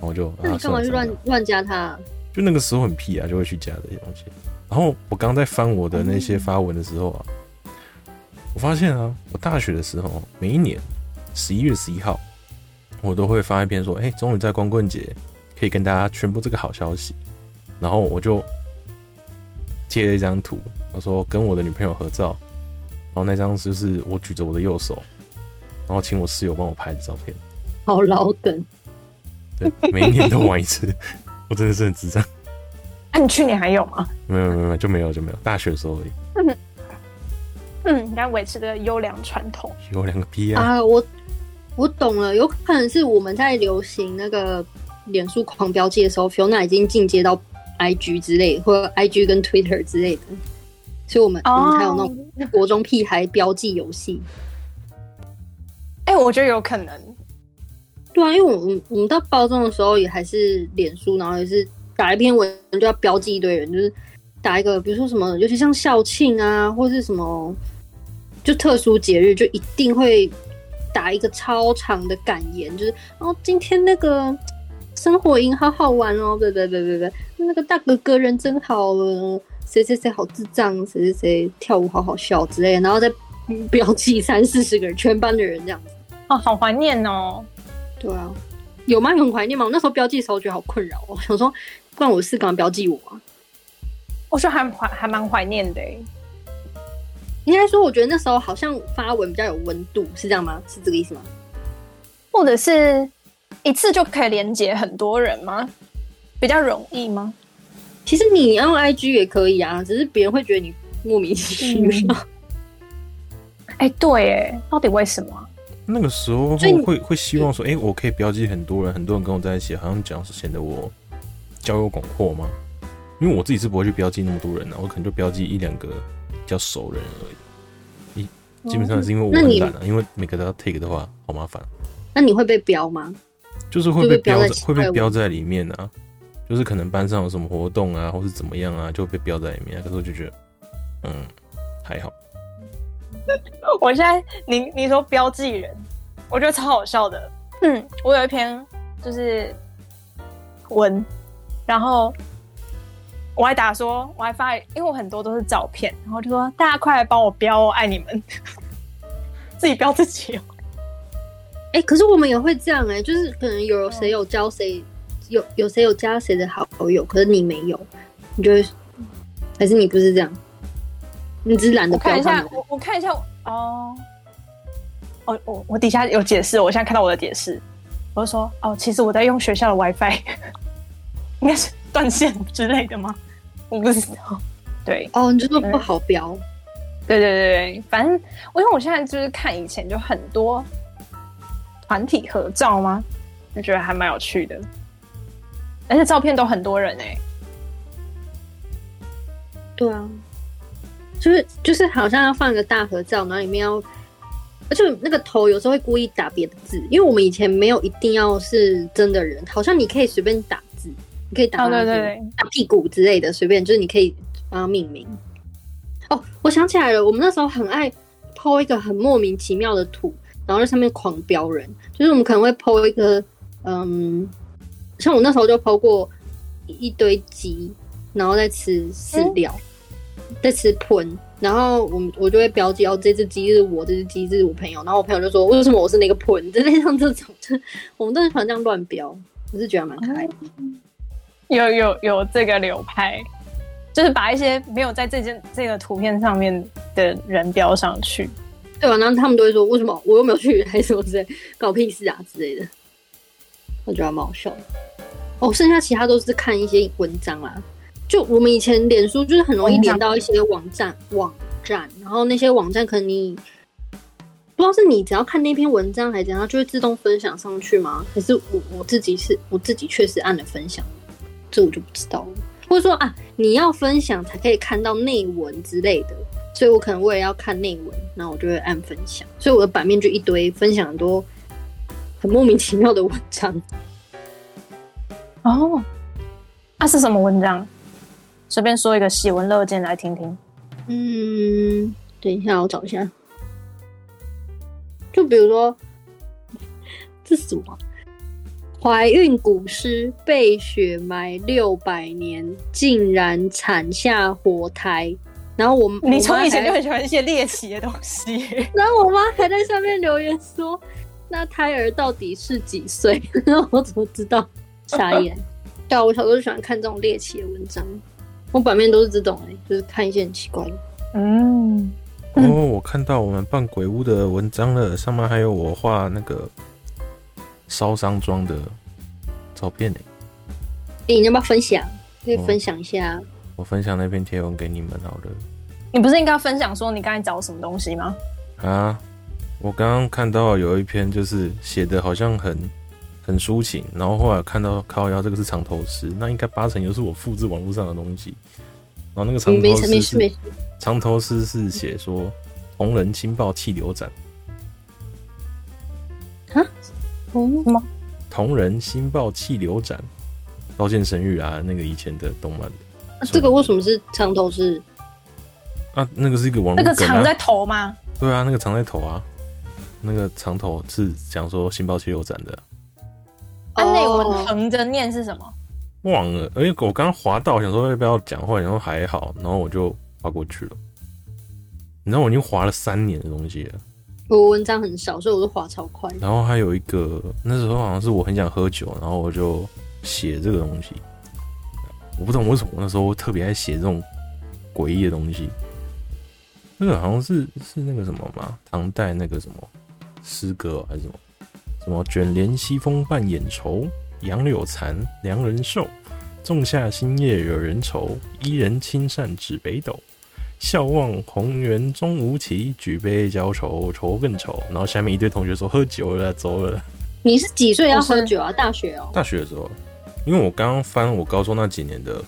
然后就那你干嘛去乱乱加他、啊？就那个时候很屁啊，就会去加这些东西。然后我刚在翻我的那些发文的时候啊，嗯、我发现啊，我大学的时候每一年十一月十一号。我都会发一篇说，哎、欸，终于在光棍节可以跟大家宣布这个好消息。然后我就贴了一张图，我说跟我的女朋友合照。然后那张就是我举着我的右手，然后请我室友帮我拍的照片。好老梗。对，每一年都玩一次，我真的是很智障。啊，你去年还有吗？没有，没有，没有，就没有，就没有。大学的时候而已。嗯，嗯，应该维持的优良传统。优良个屁啊！啊，我。我懂了，有可能是我们在流行那个脸书狂标记的时候，Fiona 已经进阶到 IG 之类，或者 IG 跟 Twitter 之类的，所以我们、oh. 我们才有那种国中屁孩标记游戏。哎、欸，我觉得有可能。对啊，因为我们我们到高中的时候也还是脸书，然后也是打一篇文就要标记一堆人，就是打一个，比如说什么，尤其像校庆啊，或是什么，就特殊节日，就一定会。打一个超长的感言，就是哦，今天那个生活营好好玩哦，对对对对对，那个大哥哥人真好了，谁谁谁好智障，谁谁谁跳舞好好笑之类的，然后再标记三四十个人，全班的人这样子，哦，好怀念哦。对啊，有吗？很怀念吗？我那时候标记的时候觉得好困扰哦，想说不然我是干嘛标记我啊？我说还怀还蛮怀念的。应该说，我觉得那时候好像发文比较有温度，是这样吗？是这个意思吗？或者是一次就可以连接很多人吗？比较容易吗？其实你用 IG 也可以啊，只是别人会觉得你莫名其妙。哎、嗯欸，对，哎，到底为什么？那个时候会会，希望说，哎、欸，我可以标记很多人，很多人跟我在一起，好像讲是显得我交友广阔吗？因为我自己是不会去标记那么多人的、啊，我可能就标记一两个。比较熟人而已，基本上是因为我很懒啊，因为每个都要 take 的话，好麻烦。那你会被标吗？就是会被标在，会被标在里面啊。就是可能班上有什么活动啊，或是怎么样啊，就会被标在里面啊。可是我就觉得，嗯，还好。我现在，你你说标记人，我觉得超好笑的。嗯，我有一篇就是文，然后。我还打说，我还发，因为我很多都是照片，然后就说大家快来帮我标哦，爱你们，自己标自己哦。哎、欸，可是我们也会这样哎、欸，就是可能有谁有交谁，有有谁有加谁的好友，可是你没有，你就会还是你不是这样，你只是懒得标。看一下，我我看一下哦，哦我我底下有解释，我现在看到我的解释，我就说哦，其实我在用学校的 WiFi，应该是断线之类的吗？我不知道，对。哦，你就说不好标，对对对对，反正我因为我现在就是看以前就很多团体合照吗，就觉得还蛮有趣的，而且照片都很多人哎、欸，对啊，就是就是好像要放一个大合照，然后里面要，而且那个头有时候会故意打别的字，因为我们以前没有一定要是真的人，好像你可以随便打。你可以打、oh, 对对对打屁股之类的，随便就是你可以帮他命名。哦，我想起来了，我们那时候很爱 po 一个很莫名其妙的图，然后在上面狂飙人。就是我们可能会 po 一个，嗯，像我那时候就 po 过一堆鸡，然后再吃饲料，嗯、在吃盆，然后我们我就会标记哦，这只鸡是我，这只鸡是我朋友，然后我朋友就说为什么我是那个盆？就类像这种，就 我们都很喜欢这样乱标，我是觉得蛮可爱的。嗯 有有有这个流派，就是把一些没有在这件这个图片上面的人标上去，对吧？然后他们都会说：“为什么我又没有去？还是什么之类，搞屁事啊之类的。”我觉得蛮好笑的。哦，剩下其他都是看一些文章啦，就我们以前脸书就是很容易连到一些网站，网站，然后那些网站可能你不知道是你只要看那篇文章还是怎样，它就会自动分享上去吗？可是我我自己是我自己确实按了分享，这我就不知道了。或者说啊，你要分享才可以看到内文之类的，所以我可能我也要看内文，那我就会按分享，所以我的版面就一堆分享很多很莫名其妙的文章。哦，那、啊、是什么文章？随便说一个喜闻乐见来听听。嗯，等一下，我找一下。就比如说，这是什么？怀孕古尸被雪埋六百年，竟然产下活胎。然后我，你从以前就很喜欢一些猎奇的东西。然后我妈还在下面留言说：“那胎儿到底是几岁？”然 后我怎么知道？傻眼。对啊，我小时候就喜欢看这种猎奇的文章。我版面都是这种、欸，就是看一些很奇怪的。嗯，哦，我看到我们办鬼屋的文章了，上面还有我画那个烧伤妆的照片呢、欸。哎、欸，你要不要分享？可以分享一下。我，我分享那篇贴文给你们好了。你不是应该分享说你刚才找什么东西吗？啊，我刚刚看到有一篇就是写的好像很。很抒情，然后后来看到靠腰这个是藏头诗，那应该八成又是我复制网络上的东西。然后那个藏头诗是藏头诗是写说同人新报气流斩。同什么？同人新报气流展，刀剑神域啊，那个以前的动漫。啊、这个为什么是长头是？啊，那个是一个网络、啊、那个藏在头吗？对啊，那个藏在头啊，那个长头是讲说新报气流展的。那内文横着念是什么？忘了，哎，我刚刚滑到，想说要不要讲话，然后还好，然后我就滑过去了。你知道我已经滑了三年的东西了。我文章很少，所以我都划超快。然后还有一个，那时候好像是我很想喝酒，然后我就写这个东西。我不懂为什么那时候特别爱写这种诡异的东西。那个好像是是那个什么嘛，唐代那个什么诗歌还是什么？什么卷帘西风半掩愁，杨柳残，良人瘦。仲夏新叶惹人愁，伊人亲善指北斗。笑望红颜终无期，举杯浇愁，愁更愁。然后下面一堆同学说喝酒了，走了。你是几岁要喝酒啊？大学哦。大学的时候，因为我刚刚翻我高中那几年的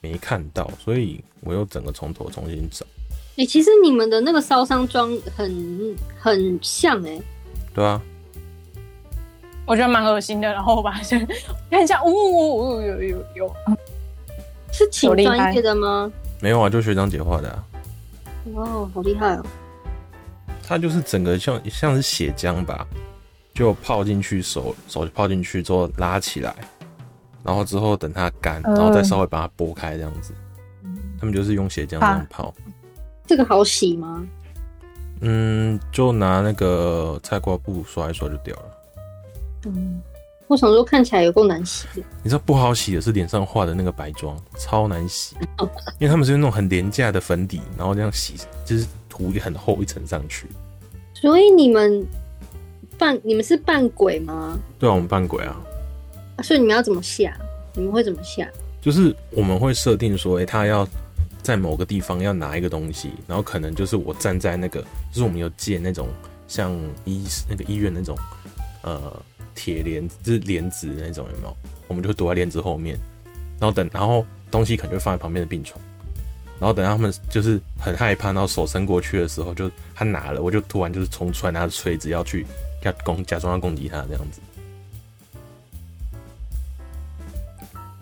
没看到，所以我又整个从头重新找。哎、欸，其实你们的那个烧伤妆很很像哎、欸。对啊。我觉得蛮恶心的，然后我把它先看一下，呜呜呜，有有有，是请专业的吗？没有啊，就学长姐画的啊。哦，好厉害哦！它就是整个像像是血浆吧，就泡进去手手就泡进去之后拉起来，然后之后等它干，然后再稍微把它剥开这样子。嗯、他们就是用血浆这样泡。这个好洗吗？嗯，就拿那个菜瓜布刷一刷就掉了。嗯，我想说看起来有够难洗的。你知道不好洗的是脸上画的那个白妆，超难洗，因为他们是用那种很廉价的粉底，然后这样洗，就是涂很厚一层上去。所以你们扮你们是扮鬼吗？对啊，我们扮鬼啊。啊，所以你们要怎么下？你们会怎么下？就是我们会设定说，哎、欸，他要在某个地方要拿一个东西，然后可能就是我站在那个，就是我们有借那种像医那个医院那种，呃。铁帘就是帘子那种，有没有？我们就躲在帘子后面，然后等，然后东西可能就放在旁边的病床，然后等他们就是很害怕，然后手伸过去的时候，就他拿了，我就突然就是冲出来拿着锤子要去要攻，假装要攻击他这样子。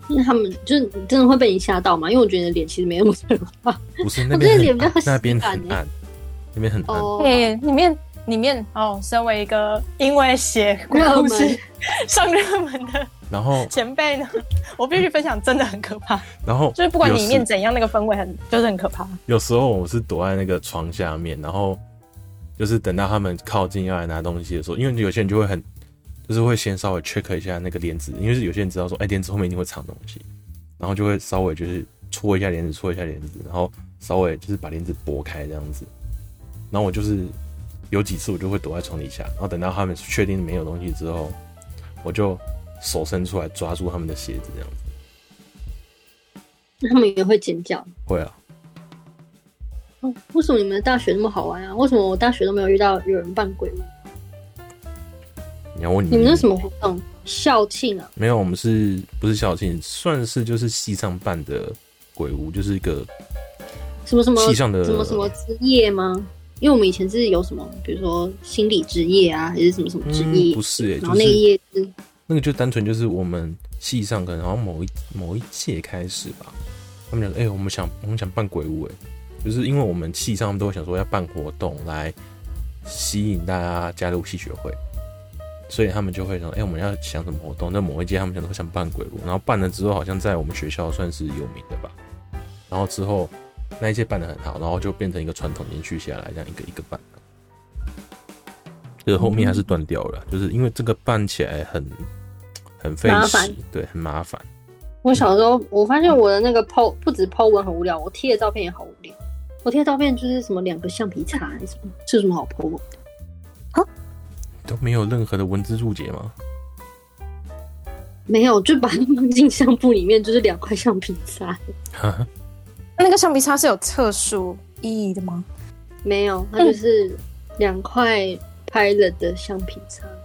那他们就是真的会被你吓到吗？因为我觉得脸其实没那么可怕，不是那边脸比较那边很暗，那边很暗，对，里面。里面哦，身为一个因为写鬼故事 上热门的然后前辈呢，我必须分享，真的很可怕。然后就是不管里面怎样，那个氛围很就是很可怕。有时候我是躲在那个床下面，然后就是等到他们靠近要来拿东西的时候，因为有些人就会很就是会先稍微 check 一下那个帘子，因为是有些人知道说，哎，帘子后面一定会藏东西，然后就会稍微就是搓一下帘子，搓一下帘子，然后稍微就是把帘子拨开这样子。然后我就是。有几次我就会躲在床底下，然后等到他们确定没有东西之后，我就手伸出来抓住他们的鞋子，这样子。他们也会尖叫。会啊。哦，为什么你们的大学那么好玩啊？为什么我大学都没有遇到有人扮鬼屋？你要问你，你们那什么活动？校庆啊？没有，我们是不是校庆？算是就是系上办的鬼屋，就是一个什么什么系上的什么什么之夜吗？因为我们以前是有什么，比如说心理职业啊，还是什么什么职业？嗯、不是哎、欸，然后那一页是那个就单纯就是我们系上可能然后某一某一届开始吧，他们讲哎、欸，我们想我们想办鬼屋哎、欸，就是因为我们系上都会想说要办活动来吸引大家加入戏学会。所以他们就会说：“哎、欸，我们要想什么活动？那某一届他们想都想办鬼屋，然后办了之后，好像在我们学校算是有名的吧。然后之后那一届办的很好，然后就变成一个传统延续下来，这样一个一个办。就是后面还是断掉了，嗯、就是因为这个办起来很很费时，对，很麻烦。我小时候我发现我的那个 po 不止 po 文很无聊，我贴的照片也好无聊。我贴的照片就是什么两个橡皮擦还是什么，这有什么好抛文的？都没有任何的文字注解吗？没有，就把它放进 相簿里面，就是两块橡皮擦。那个橡皮擦是有特殊意义的吗？没有，它就是两块拍了的橡皮擦。嗯、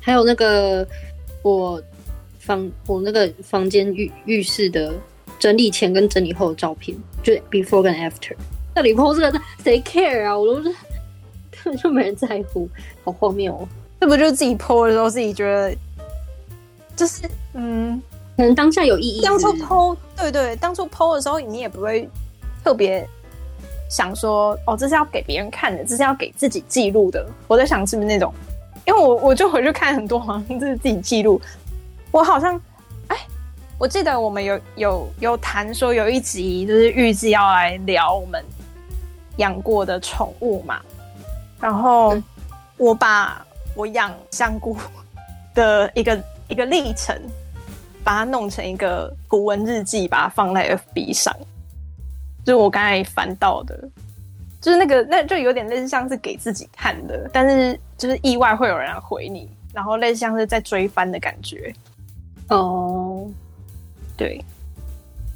还有那个我房我那个房间浴浴室的整理前跟整理后的照片，就 before 跟 after。那里 po 这个谁 care 啊？我都是根本 就没人在乎，好荒谬哦。这不就是自己 po 的时候，自己觉得就是嗯，可能当下有意义。当初 po 对对，当初 po 的时候，你也不会特别想说哦，这是要给别人看的，这是要给自己记录的。我在想是不是那种，因为我我就回去看很多，好像这是自己记录。我好像哎，我记得我们有有有谈说有一集就是预计要来聊我们养过的宠物嘛，然后我把。我养香菇的一个一个历程，把它弄成一个古文日记，把它放在 FB 上。就是我刚才翻到的，就是那个，那就有点类似像是给自己看的，但是就是意外会有人回你，然后类似像是在追番的感觉。哦，对。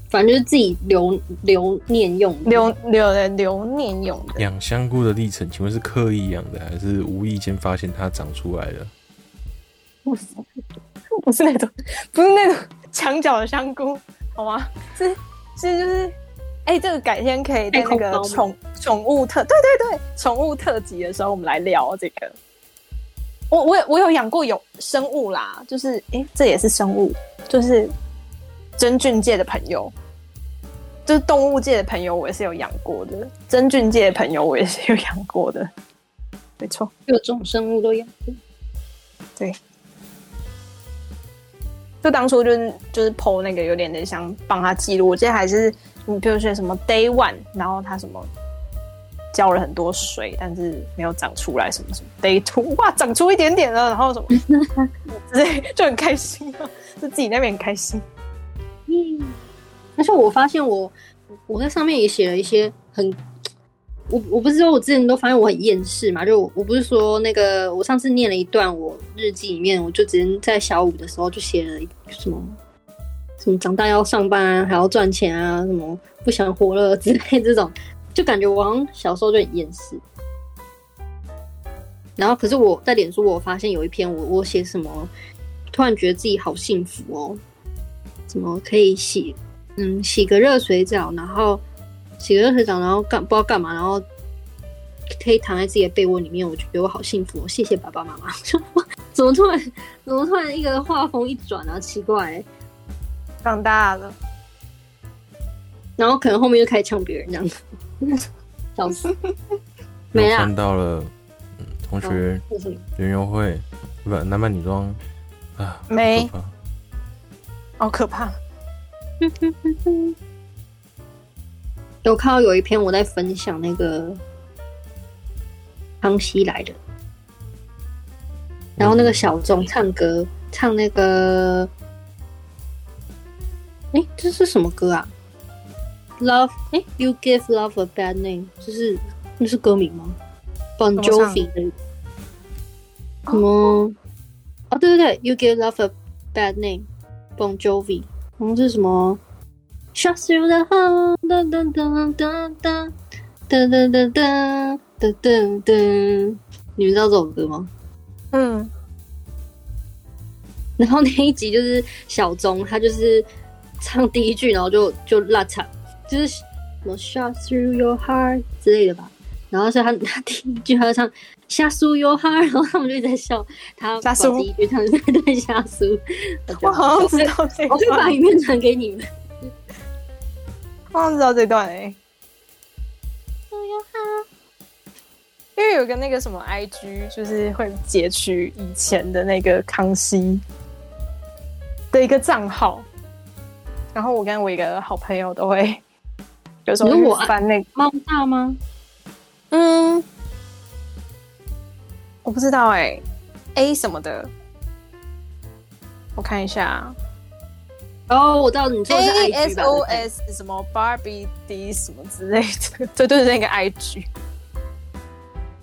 反正就是自己留留念用，留留的留念用的。养香菇的历程，请问是刻意养的，还是无意间发现它长出来的？不是，不是那种，不是那种 墙角的香菇，好吗？是是就是，哎、欸，这个改天可以在那个宠宠物特，对对对，宠物特辑的时候，我们来聊这个。我我我有养过有生物啦，就是哎、欸，这也是生物，就是真菌界的朋友。就是动物界的朋友，我也是有养过的；真菌界的朋友，我也是有养过的。没错，各种生物都养过。对，就当初就是就是 po 那个有点点想帮他记录，我记得还是你比如说什么 day one，然后他什么浇了很多水，但是没有长出来什么什么 day two，哇，长出一点点了，然后什么 之类就很开心啊，就自己那边很开心。嗯。而且我发现我我在上面也写了一些很，我我不是说我之前都发现我很厌世嘛，就我不是说那个我上次念了一段我日记里面，我就直接在小五的时候就写了什么什么长大要上班啊，还要赚钱啊，什么不想活了之类这种，就感觉我好像小时候就很厌世。然后可是我在脸书我发现有一篇我我写什么，突然觉得自己好幸福哦，怎么可以洗？嗯，洗个热水澡，然后洗个热水澡，然后干不知道干嘛，然后可以躺在自己的被窝里面，我觉得我好幸福哦！谢谢爸爸妈妈。怎么突然，怎么突然一个画风一转啊？奇怪、欸，长大了，然后可能后面就开始呛别人这样子，笑死。没啊，看到了，嗯，同学园游会不男扮女装啊，没，好可怕。有看到有一篇我在分享那个康熙来的，然后那个小众唱歌唱那个，哎、欸，这是什么歌啊？Love，哎、欸，You give love a bad name，这是那是歌名吗？Bon Jovi 的什么？哦，哦，对对对，You give love a bad name，Bon Jovi。然后，是什么 Shot through the heart，噔噔噔噔噔噔噔噔噔噔噔噔，你们知道这首歌吗？嗯。然后那一集就是小钟，他就是唱第一句，然后就就落场，就是什么 Shot through your heart 之类的吧。然后所以他他第一句他就唱。Shushu your heart，，然后他们就一直在笑他。下苏第一句唱的对下苏，我好像知道这，我可以把影片传给你们。我好像知道这段哎、欸。因为有个那个什么 IG，就是会截取以前的那个康熙的一个账号，然后我跟我一个好朋友都会有时候我翻那个猫大吗？嗯。我不知道哎、欸，A 什么的，我看一下。哦，我知道你说的是 A S O S 什么 Barbie D 什么之类的，对就是那个 IG，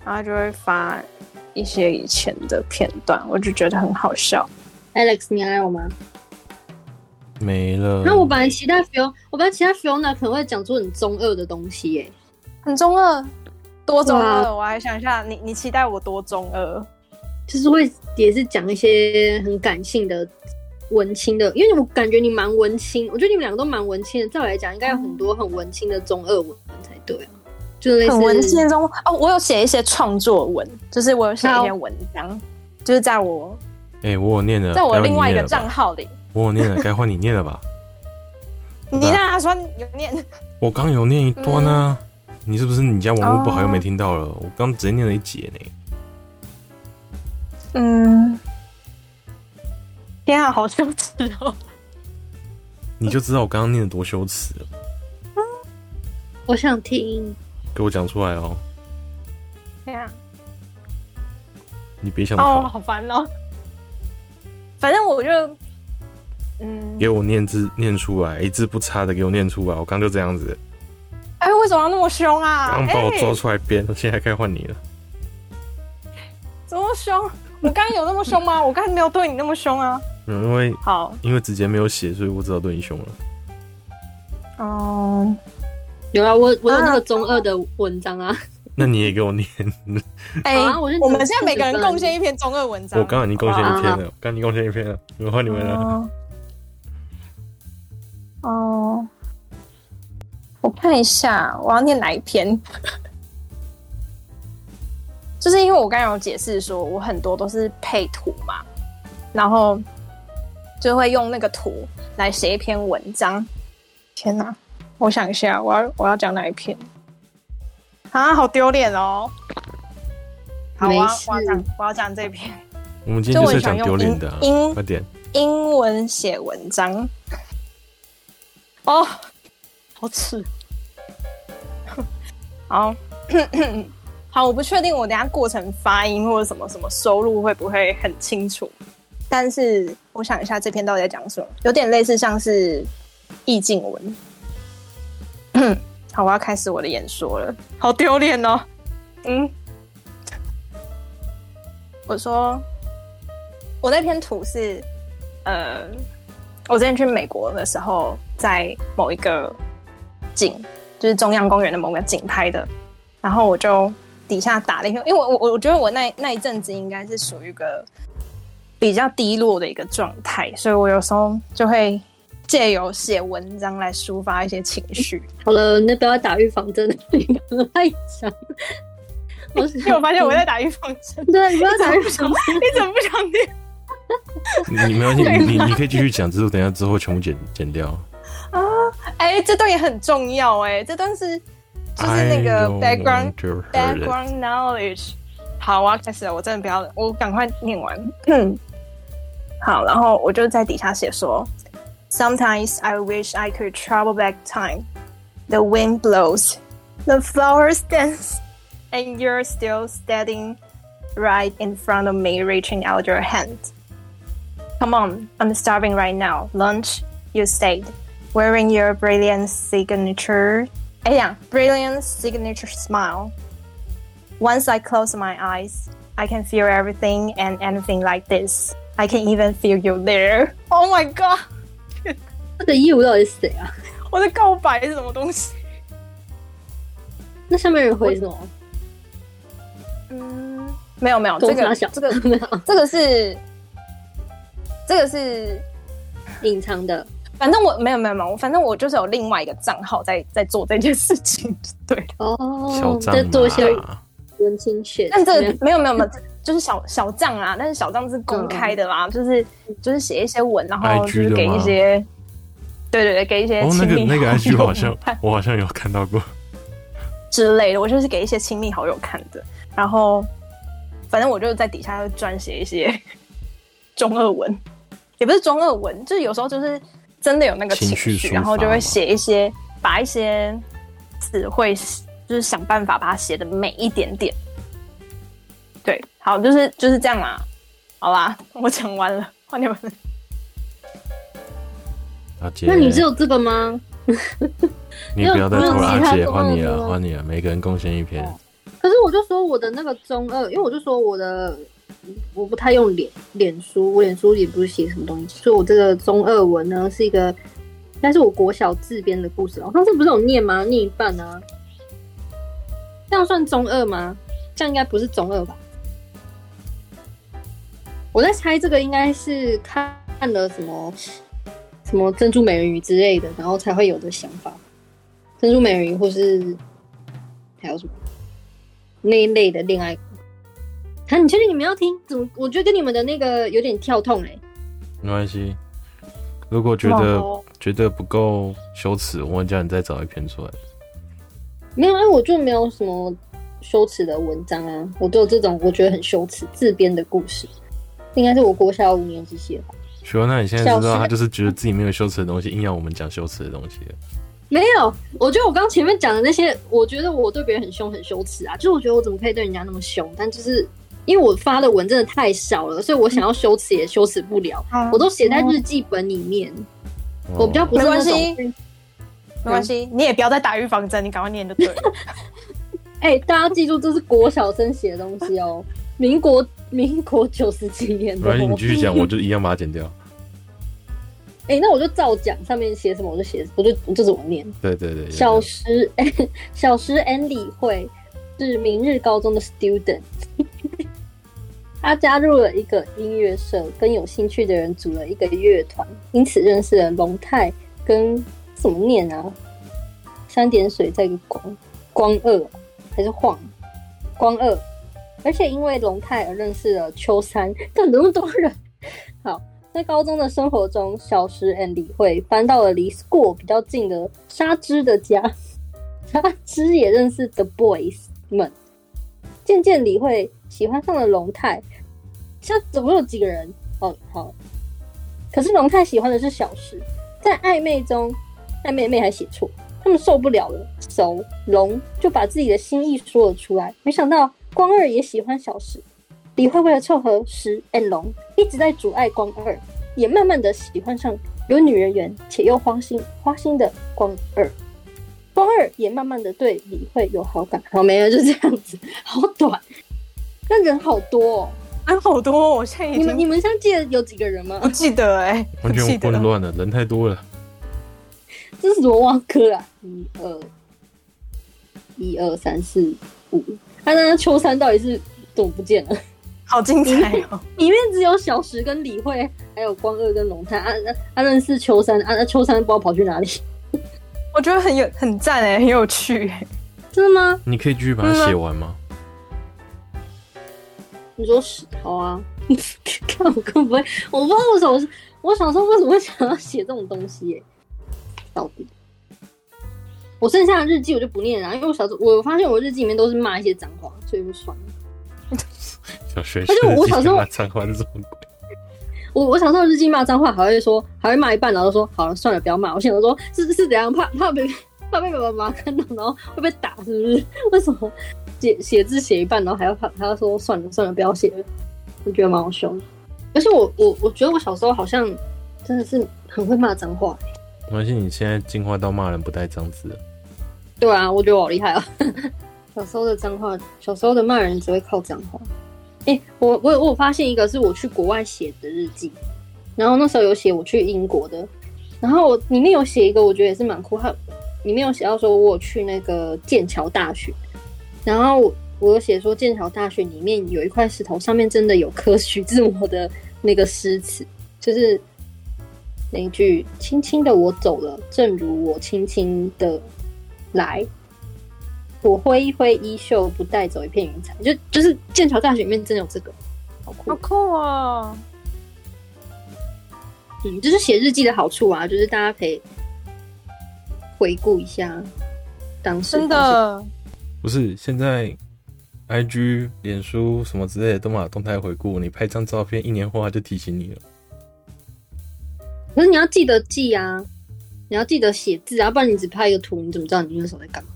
然后就会发一些以前的片段，我就觉得很好笑。Alex，你爱我吗？没了。那我本来期待 Fiona，我本来期待 Fiona 可能会讲出很中二的东西耶、欸，很中二。多中二，啊、我还想一下，你你期待我多中二？就是会也是讲一些很感性的、文青的，因为我感觉你蛮文青，我觉得你们两个都蛮文青的。照我来讲，应该有很多很文青的中二文才对啊，就是很文青的中哦。我有写一些创作文，就是我有写一些文章，就是在我哎、欸，我有念的，在我另外一个账号里，我有念的，该换你念了吧？你让他说有念，我刚有念一段呢。嗯你是不是你家网络不好又没听到了？我刚直接念了一节呢。嗯，天啊，好羞耻哦！你就知道我刚刚念的多羞耻了。我想听，给我讲出来哦。对啊，你别想哦，好烦哦。反正我就，嗯，给我念字念出来，一字不差的给我念出来。我刚就这样子。哎、欸，为什么要那么凶啊？刚把我抓出来编，欸、现在该换你了。怎么凶？我刚刚有那么凶吗？我刚才没有对你那么凶啊。嗯，因为好，因为直接没有写，所以我知道对你凶了。哦、嗯，有啊，我我有那个中二的文章啊。那你也给我念。哎、欸，我们现在每个人贡献一篇中二文章。我刚刚已经贡献一篇了，刚已经贡献一篇了，我换你们了。哦。哦我看一下，我要念哪一篇？就是因为我刚刚有解释说，我很多都是配图嘛，然后就会用那个图来写一篇文章。天哪！我想一下，我要我要讲哪一篇？啊，好丢脸哦！好啊，我要讲我要讲这篇。我们今天就是讲丢脸的、啊，英快点，英文写文章。哦。好吃，好，好，我不确定我等下过程发音或者什么什么收录会不会很清楚，但是我想一下这篇到底在讲什么，有点类似像是意境文。好，我要开始我的演说了，好丢脸哦。嗯，我说我那篇图是，呃，我之前去美国的时候，在某一个。景就是中央公园的某个景拍的，然后我就底下打了一个，因为我我我觉得我那那一阵子应该是属于一个比较低落的一个状态，所以我有时候就会借由写文章来抒发一些情绪。好了，那不要打预防针，你太强。我 因为我发现我在打预防针，对，你不要打预防针，你怎么不想念？你没关系，你你你可以继续讲，之后等一下之后全部剪剪掉。啊，哎、欸，这段也很重要哎，这段是就是那个 background background knowledge。好，我要开始了，我真的不要了，我赶快念完。嗯，好，然后我就在底下写说，Sometimes I wish I could travel back time. The wind blows, the flowers dance, and you're still standing right in front of me, reaching out your hand. Come on, I'm starving right now. Lunch, you stayed. Wearing your brilliant signature, 哎呀，brilliant signature smile. Once I close my eyes, I can feel everything and anything like this. I can even feel you there. Oh my god！这个业务到底是谁啊？我的告白是什么东西？那下面人回什么？嗯，没有 没有，这个这个这个是这个是隐藏的。反正我没有没有没有，反正我就是有另外一个账号在在做这件事情。对哦，在做一些文青写，但这没有没有没有，就是小小账啊，但是小账是公开的啦，就是就是写一些文，然后就是给一些，对对对，给一些亲密那个那个 IG 好像我好像有看到过。之类的，我就是给一些亲密好友看的，然后反正我就在底下撰写一些 中二文，也不是中二文，就是有时候就是真的有那个情绪，然后就会写一些，把一些词汇就是想办法把它写的美一点点。对，好，就是就是这样啦，好啦，我讲完了，换你们。那你只有这个吗？你不要再拖了，阿杰，换你了，换你了，每个人贡献一篇。可是我就说我的那个中二，因为我就说我的我不太用脸脸书，我脸书也不是写什么东西，所以我这个中二文呢是一个，但是我国小自编的故事。我上次不是有念吗？念一半啊，这样算中二吗？这样应该不是中二吧？我在猜这个应该是看了什么什么珍珠美人鱼之类的，然后才会有的想法。珍珠美人鱼，或是还有什么那一类的恋爱？啊，你确定你们要听？怎么？我觉得跟你们的那个有点跳痛哎、欸。没关系，如果觉得觉得不够羞耻，我叫你再找一篇出来。没有啊，我就没有什么羞耻的文章啊，我都有这种我觉得很羞耻自编的故事，应该是我国小五年级写的。说，那你现在知道他就是觉得自己没有羞耻的东西，硬要我们讲羞耻的东西。没有，我觉得我刚前面讲的那些，我觉得我对别人很凶很羞耻啊，就是我觉得我怎么可以对人家那么凶？但就是因为我发的文真的太少了，所以我想要羞耻也羞耻不了，嗯、我都写在日记本里面。嗯、我比较不是那种，没关系，没关系，你也不要再打预防针，你赶快念就对了。哎、欸，大家记住，这是国小生写的东西哦，民国民国九十几年的。没关系，你继续讲，我就一样把它剪掉。哎、欸，那我就照讲，上面写什么我就写，我就我就怎么念。对对对。小时，小时 and 李慧是明日高中的 student，他加入了一个音乐社，跟有兴趣的人组了一个乐团，因此认识了龙太跟怎么念啊？三点水在一个光光二还是晃光二？而且因为龙太而认识了秋山，干那么多人，好。在高中的生活中，小石 and 李慧搬到了离 school 比较近的沙织的家。沙织也认识 the boys 们。渐渐，李慧喜欢上了龙太。现在总共有几个人？哦，好。可是龙太喜欢的是小石，在暧昧中，暧昧妹还写错，他们受不了了，手龙就把自己的心意说了出来。没想到光二也喜欢小石。李慧为了凑合石 and 龙，一直在阻碍光二，也慢慢的喜欢上有女人缘且又花心花心的光二。光二也慢慢的对李慧有好感。好，没了，就这样子，好短，那人好多，哦，啊，好多，哦。我现在你们你们现在记得有几个人吗？不记得哎，欸，完全混乱了，人太多了。这是什么挖科啊？一二一二三四五，他那秋山到底是怎么不见了？好精彩哦！里面只有小石跟李慧，还有光二跟龙太。啊啊，认识秋山啊，秋山不知道跑去哪里。我觉得很有很赞哎，很有趣哎。真的吗？你可以继续把它写完吗？你说是好啊。看我可不会，我不知道为什么，我想说为什么会想要写这种东西哎。到底，我剩下的日记我就不念了，因为我小时候我发现我日记里面都是骂一些脏话，所以就算了。小学，而且我小时候骂脏话是什么鬼？我我小时候日记骂脏话，还会说，还会骂一半，然后说好了，算了，不要骂。我现在说，是是怎样？怕怕被怕被爸爸妈妈看到，然后会被打，是不是？为什么写写字写一半，然后还要怕还要说算了算了，不要写了？我觉得蛮好笑的。而且我我我觉得我小时候好像真的是很会骂脏话。没关系，你现在进化到骂人不带脏字了。对啊，我觉得我好厉害啊！小时候的脏话，小时候的骂人只会靠脏话。哎、欸，我我我有发现一个是我去国外写的日记，然后那时候有写我去英国的，然后里面有写一个，我觉得也是蛮酷。它里面有写到说，我有去那个剑桥大学，然后我有写说剑桥大学里面有一块石头，上面真的有刻徐志摩的那个诗词，就是那一句“轻轻的我走了，正如我轻轻的来”。我挥一挥衣袖，不带走一片云彩。就就是剑桥大学里面真的有这个，好酷，好酷啊！嗯，就是写日记的好处啊，就是大家可以回顾一下当时。真的不是现在，IG、脸书什么之类的都嘛动态回顾，你拍张照片，一年后它就提醒你了。可是你要记得记啊，你要记得写字啊，不然你只拍一个图，你怎么知道你那时候在干嘛？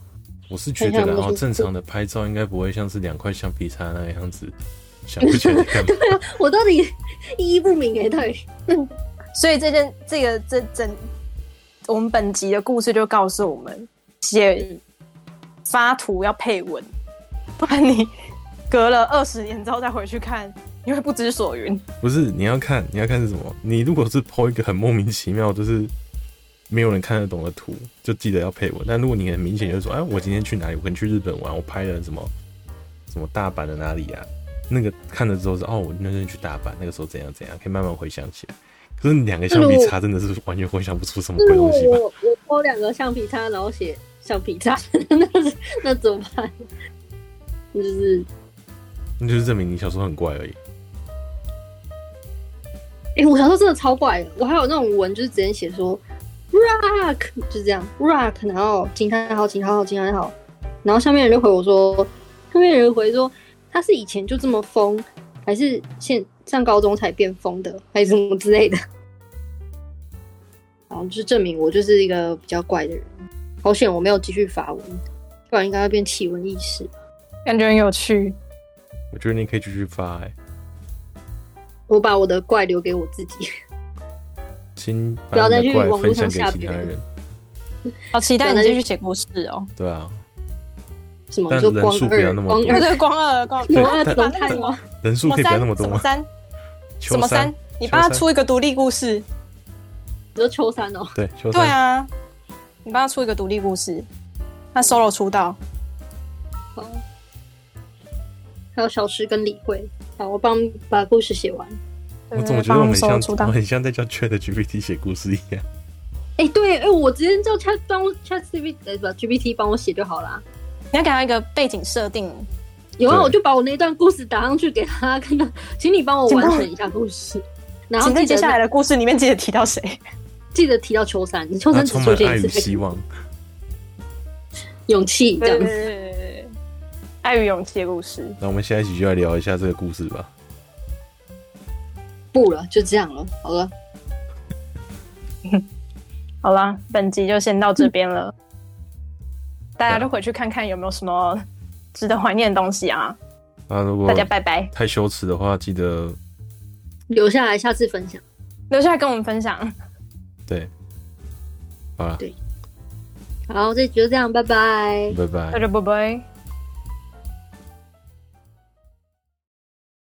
我是觉得，然后正常的拍照应该不会像是两块橡皮擦那个样子，想不起来干嘛？对啊，我到底意义不明哎，对。所以这件这个这整我们本集的故事就告诉我们，写发图要配文，不然你隔了二十年之后再回去看，你会不知所云。不是，你要看你要看是什么？你如果是 po 一个很莫名其妙，就是没有人看得懂的图，就记得要配文。但如果你很明显就是说，哎，我今天去哪里？我可能去日本玩，我拍了什么什么大阪的哪里啊？那个看了之后是哦，我那天去大阪，那个时候怎样怎样，可以慢慢回想起来。可是两个橡皮擦真的是完全回想不出什么鬼东西吧？我我两个橡皮擦，然后写橡皮擦，那那怎么办？那就是那就是证明你小时候很怪而已。哎、欸，我小时候真的超怪的，我还有那种文，就是直接写说 rock，就是这样 rock，然后惊叹号惊叹号惊叹号，然后下面人就回我说，下面人回说他是以前就这么疯，还是现上高中才变疯的，还是什么之类的。然后就是证明我就是一个比较怪的人。好险我没有继续发文，不然应该要变奇闻异事。感觉很有趣。我觉得你可以继续发欸。我把我的怪留给我自己。请不要再去网络上吓别人。好期待你继续写故事哦。对啊。什么？就光二？光二？对，光二，光二 怎么看吗？人数可以不要那么多吗？什么三？什么三？你帮他出一个独立故事。你说秋山哦，对，秋山。对啊，你帮他出一个独立故事，他 solo 出道。好，还有小诗跟李慧。好，我帮把故事写完。我怎么觉得我很像，我很像在叫 Chat GPT 写故事一样。哎，对，哎，我直接叫 Chat 帮 Chat GPT 不 GPT 帮我写就好了。你要给他一个背景设定。有啊，我就把我那段故事打上去给他看到，请你帮我完成一下故事。然后在接下来的故事里面记得提到谁？记得提到秋山，秋山只出现一次。希望、勇气，这样子。对，爱与勇气的故事。那我们下一集就来聊一下这个故事吧。不了，就这样了。好了，好了，本集就先到这边了。大家都回去看看有没有什么值得怀念的东西啊。啊如果大家拜拜。太羞耻的话，记得留下来，下次分享。留下来跟我们分享。对，好了，对，好，这集就这样，拜拜，拜拜，大家拜拜。